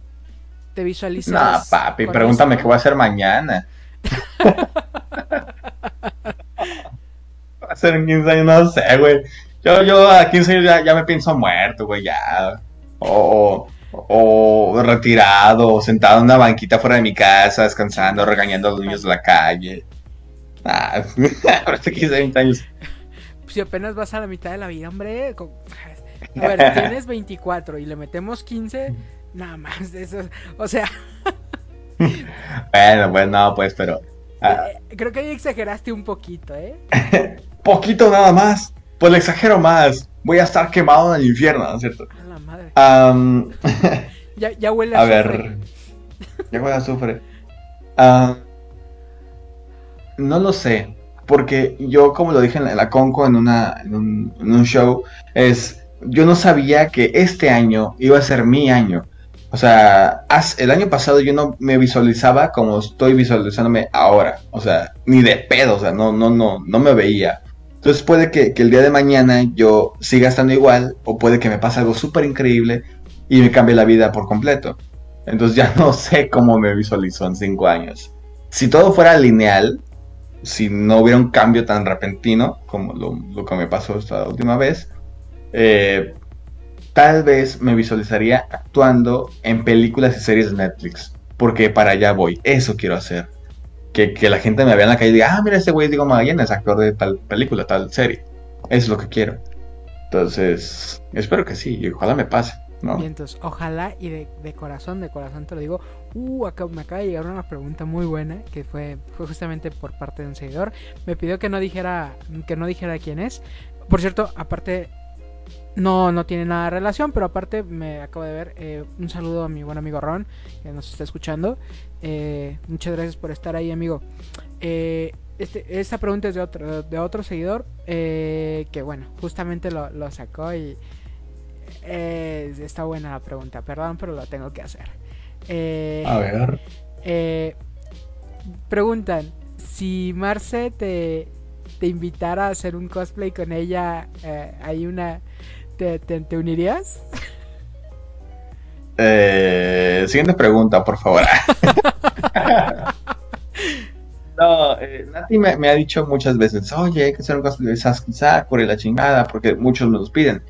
¿Te visualizas? No, papi, pregúntame qué voy a hacer mañana. va a ser en 15 años, no sé, güey. Yo, yo a 15 años ya, me pienso muerto, güey, ya. o, o retirado, o sentado en una banquita fuera de mi casa, descansando, regañando a los niños de la calle. Ah, ahora 15, 20 años. Si apenas vas a la mitad de la vida, hombre. A ver, tienes 24 y le metemos 15, nada más de eso. O sea. bueno, pues no, pues, pero. Ah. Eh, creo que ahí exageraste un poquito, ¿eh? Poquito nada más. Pues le exagero más. Voy a estar quemado en el infierno, ¿no es cierto? ya, huele a, a ver. Ya huele a azufre. No lo sé. Porque yo, como lo dije en la, Conco en, una, en, un, show, es. Yo no sabía que este año iba a ser mi año. O sea, el año pasado yo no me visualizaba como estoy visualizándome ahora. O sea, ni de pedo, o sea, no, no, no, no me veía. Entonces puede que, el día de mañana yo siga estando igual o puede que me pase algo súper increíble y me cambie la vida por completo. Entonces ya no sé cómo me visualizo en cinco años. Si todo fuera lineal, si no hubiera un cambio tan repentino como lo, que me pasó esta última vez, eh, tal vez me visualizaría actuando en películas y series de Netflix. Porque para allá voy. Eso quiero hacer que, la gente me vea en la calle y diga, ah, mira, ese güey Diego Magallanes, actor de tal película, tal serie. Eso es lo que quiero. Entonces, espero que sí, y ojalá me pase. ¿no? Y entonces, ojalá y de, corazón, de corazón te lo digo. Uh, acá, me acaba de llegar una pregunta muy buena que fue, fue justamente por parte de un seguidor. Me pidió que no dijera, que no dijera quién es. Por cierto, aparte, no, no tiene nada de relación, pero aparte me acabo de ver eh, un saludo a mi buen amigo Ron, que nos está escuchando. Eh, muchas gracias por estar ahí, amigo. Eh, este, esta pregunta es de otro, de otro seguidor, que bueno, justamente lo, sacó y está buena la pregunta, perdón, pero lo tengo que hacer. a ver. preguntan, si Marce te, te invitara a hacer un cosplay con ella, hay una ¿Te, unirías? Eh, siguiente pregunta, por favor. no, eh, Nati me, ha dicho muchas veces, oye, hay que hacer un cosplay de Sasuke Sakura y la chingada, porque muchos me los piden.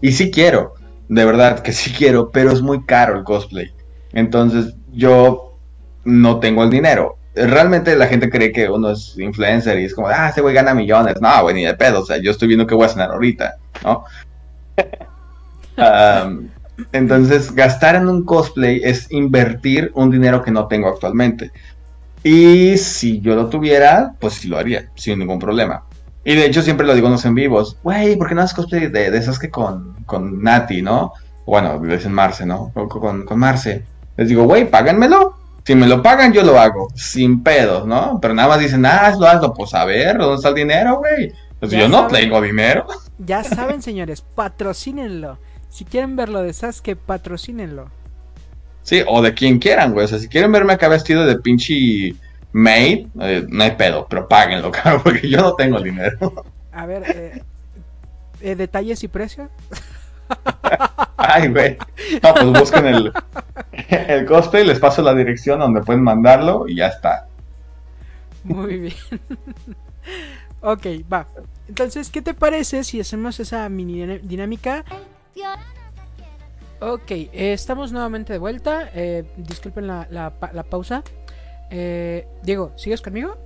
Y sí quiero, de verdad que sí quiero, pero es muy caro el cosplay. Entonces yo no tengo el dinero. Realmente la gente cree que uno es influencer y es como, ah, ese güey gana millones. No, güey, ni de pedo. O sea, yo estoy viendo qué voy a cenar ahorita, ¿no? entonces, gastar en un cosplay es invertir un dinero que no tengo actualmente. Y si yo lo tuviera, pues sí lo haría, sin ningún problema. Y de hecho siempre lo digo en los en vivos, güey, ¿por qué no haces cosplay de, de esas que con, con Nati, no? Bueno, le dicen Marce, ¿no? Con, con Marce. Les digo, güey, páganmelo. Si me lo pagan, yo lo hago. Sin pedos, ¿no? Pero nada más dicen, ah, hazlo, hazlo. Pues a ver, ¿dónde está el dinero, güey? Pues yo no tengo dinero. Ya saben, señores, patrocínenlo. Si quieren verlo de Sasuke, patrocínenlo. Sí, o de quien quieran, güey. O sea, si quieren verme acá vestido de pinche maid, eh, no hay pedo, pero páguenlo, cabrón, porque yo no tengo dinero. A ver, eh, eh, detalles y precios. Ay, güey. No, pues busquen el, el cosplay, les paso la dirección donde pueden mandarlo y ya está. Muy bien. Ok, va. Entonces, ¿qué te parece si hacemos esa mini dinámica? Ok, eh, estamos nuevamente de vuelta. Eh, disculpen la, la, pausa. Eh, Diego, ¿sigues conmigo?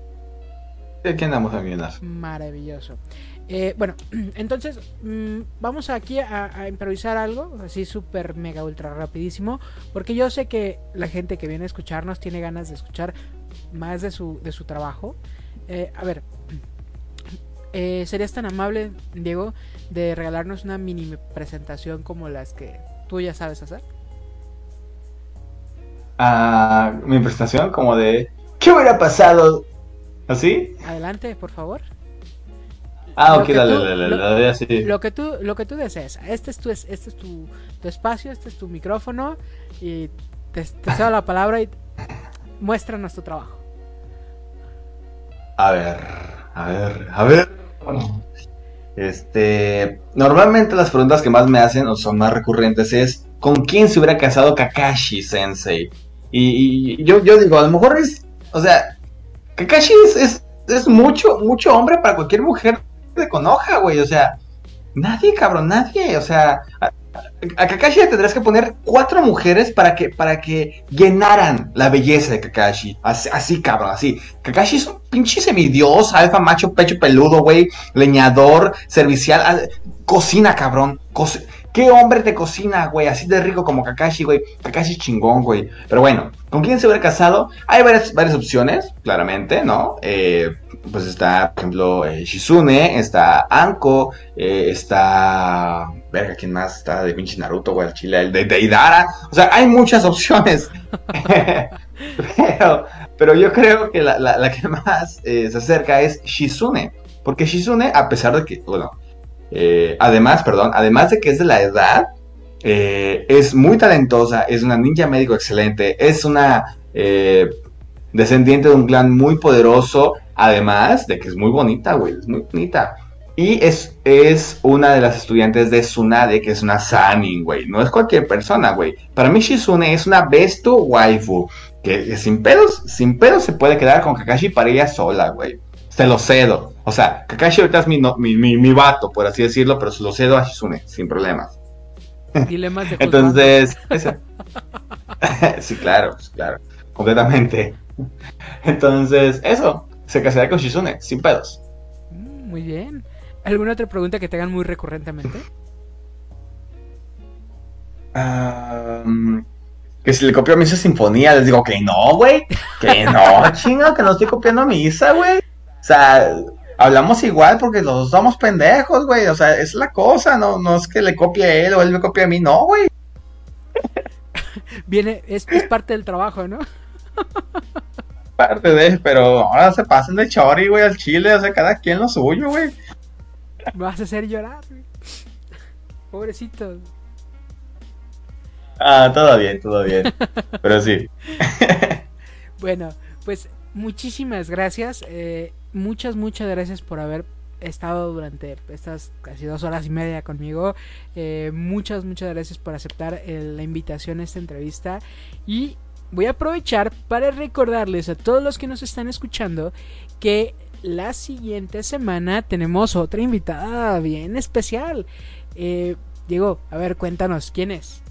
Aquí andamos, amigas. Maravilloso. bueno, entonces mm, vamos aquí a, improvisar algo, así súper mega ultra rapidísimo, porque yo sé que la gente que viene a escucharnos tiene ganas de escuchar más de su, de su trabajo. a ver, ¿serías tan amable, Diego, de regalarnos una mini presentación como las que tú ya sabes hacer? Ah, mi presentación como de ¿qué hubiera pasado? ¿Así? Adelante, por favor. Ah, ok, dale, dale, dale, así. Lo que tú, lo que tú desees. Este es tu, este es tu, espacio, este es tu micrófono y te, te cedo la palabra y muéstranos tu trabajo. A ver, a ver, a ver. Este, normalmente las preguntas que más me hacen o son más recurrentes es ¿con quién se hubiera casado Kakashi Sensei? Y, yo, yo digo, a lo mejor es, o sea, Kakashi es, es, mucho, mucho hombre para cualquier mujer de Konoha, güey, o sea, nadie, cabrón, nadie, o sea, a Kakashi le tendrás que poner cuatro mujeres para que, para que llenaran la belleza de Kakashi. Así, cabrón, así. Kakashi es un pinche semidios, alfa, macho, pecho peludo, güey. Leñador, servicial. Cocina, cabrón. ¿Qué hombre te cocina, güey? Así de rico como Kakashi, güey. Kakashi chingón, güey. Pero bueno, ¿con quién se hubiera casado? Hay varias, opciones, claramente, ¿no? Eh, pues está, por ejemplo, eh, Shizune, está Anko, eh, está... Verga, ¿quién más? Está de pinche Naruto, güey, el chile, de, de Idara. O sea, hay muchas opciones. pero, yo creo que la, que más se acerca es Shizune. Porque Shizune, a pesar de que, bueno, eh, además, perdón, además de que es de la edad, eh, es muy talentosa, es una ninja médico excelente, es una eh, descendiente de un clan muy poderoso, además de que es muy bonita, güey, es muy bonita. Y es, es una de las estudiantes de Tsunade, que es una Sanin, güey. No es cualquier persona, güey. Para mí Shizune es una besto waifu. Que, sin pedos, sin pedos se puede quedar con Kakashi para ella sola, güey se lo cedo. O sea, Kakashi ahorita es mi, mi, mi, vato, por así decirlo, pero se lo cedo a Shizune, sin problemas. Dilemas de Entonces, sí, claro, claro, completamente. Entonces, eso, se casaría con Shizune, sin pedos. Mm, muy bien. ¿Alguna otra pregunta que te hagan muy recurrentemente? que si le copio a Misa Sinfonía, les digo que no, güey. Que no, chinga, que no estoy copiando a Misa, güey. O sea, hablamos igual porque los dos somos pendejos, güey. O sea, es la cosa, no, no es que le copie a él o él me copie a mí, no, güey. Viene, es, es parte del trabajo, ¿no? parte de, pero ahora se pasan de chori, güey, al chile, o sea, cada quien lo suyo, güey. vas a hacer llorar, güey. Pobrecito. Ah, todo bien, todo bien. pero sí. bueno, pues muchísimas gracias. Eh, muchas, muchas gracias por haber estado durante estas casi dos horas y media conmigo. Eh, muchas, muchas gracias por aceptar eh, la invitación a esta entrevista. Y voy a aprovechar para recordarles a todos los que nos están escuchando que la siguiente semana tenemos otra invitada bien especial. Eh, Diego, a ver, cuéntanos, ¿quién es?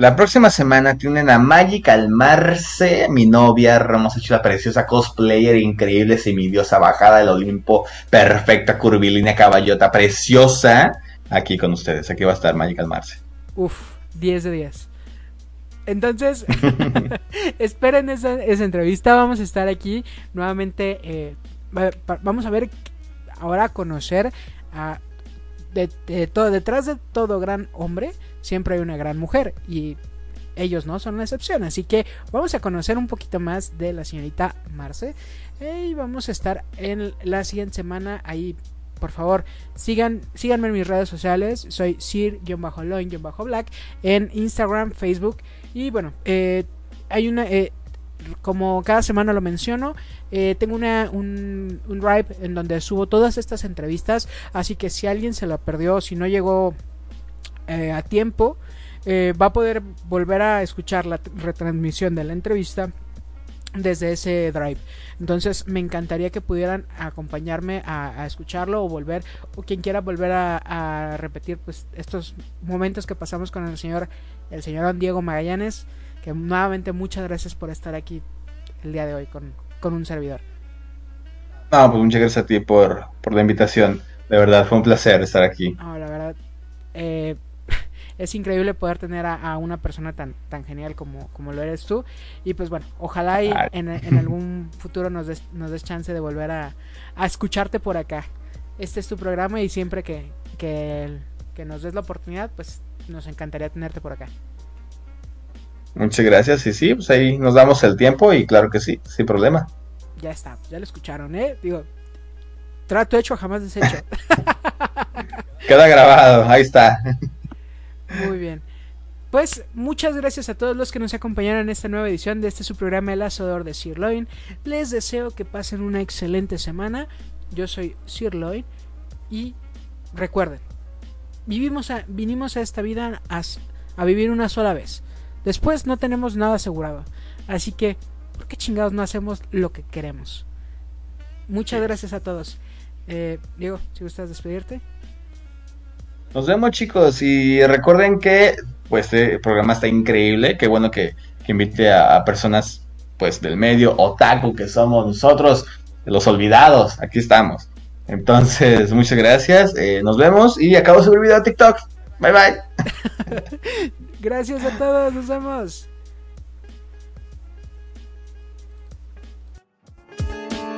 La próxima semana tienen a Magical Marce, mi novia, hemos hecho la preciosa cosplayer increíble, semidiosa, bajada del Olimpo, perfecta, curvilínea, caballota, preciosa. Aquí con ustedes, aquí va a estar Magical Marce. Uf, 10 de 10. Entonces, esperen esa, entrevista, vamos a estar aquí nuevamente, eh, vamos a ver, ahora a conocer a de, todo, detrás de todo gran hombre siempre hay una gran mujer y ellos no son la excepción. Así que vamos a conocer un poquito más de la señorita Marce y vamos a estar en la siguiente semana ahí. Por favor, sigan, síganme en mis redes sociales. Soy sir-loin-black en Instagram, Facebook. Y bueno, eh, hay una. Eh, como cada semana lo menciono, eh, tengo una, un, un drive en donde subo todas estas entrevistas. Así que si alguien se la perdió, si no llegó eh, a tiempo, eh, va a poder volver a escuchar la retransmisión de la entrevista desde ese drive. Entonces me encantaría que pudieran acompañarme a, escucharlo o volver, o quien quiera volver a, repetir pues estos momentos que pasamos con el señor, el señor Don Diego Magallanes. Que nuevamente muchas gracias por estar aquí el día de hoy con, un servidor. No, pues muchas gracias a ti por, por la invitación. De verdad, fue un placer estar aquí. No, la verdad, eh, es increíble poder tener a, una persona tan, tan genial como, como lo eres tú. Y pues bueno, ojalá y en, algún futuro nos des, nos des chance de volver a, escucharte por acá. Este es tu programa y siempre que, que, que nos des la oportunidad, pues nos encantaría tenerte por acá. Muchas gracias. Y sí, pues ahí nos damos el tiempo y claro que sí, sin problema. Ya está, ya lo escucharon, ¿eh? Digo, trato hecho, jamás deshecho. Queda grabado, ahí está. Muy bien. Pues muchas gracias a todos los que nos acompañaron en esta nueva edición de este su programa El Asador de Sirloin. Les deseo que pasen una excelente semana. Yo soy Sirloin y recuerden, vivimos a, vinimos a esta vida a, a vivir una sola vez. Después no tenemos nada asegurado. Así que, ¿por qué chingados no hacemos lo que queremos? Muchas gracias a todos. Eh, Diego, si gustas despedirte. Nos vemos chicos y recuerden que pues este programa está increíble. Qué bueno que, invite a, personas pues del medio otaku que somos nosotros, los olvidados. Aquí estamos. Entonces, muchas gracias. Eh, nos vemos y acabo de subir video a TikTok. Bye bye. Gracias a todos, nos vemos.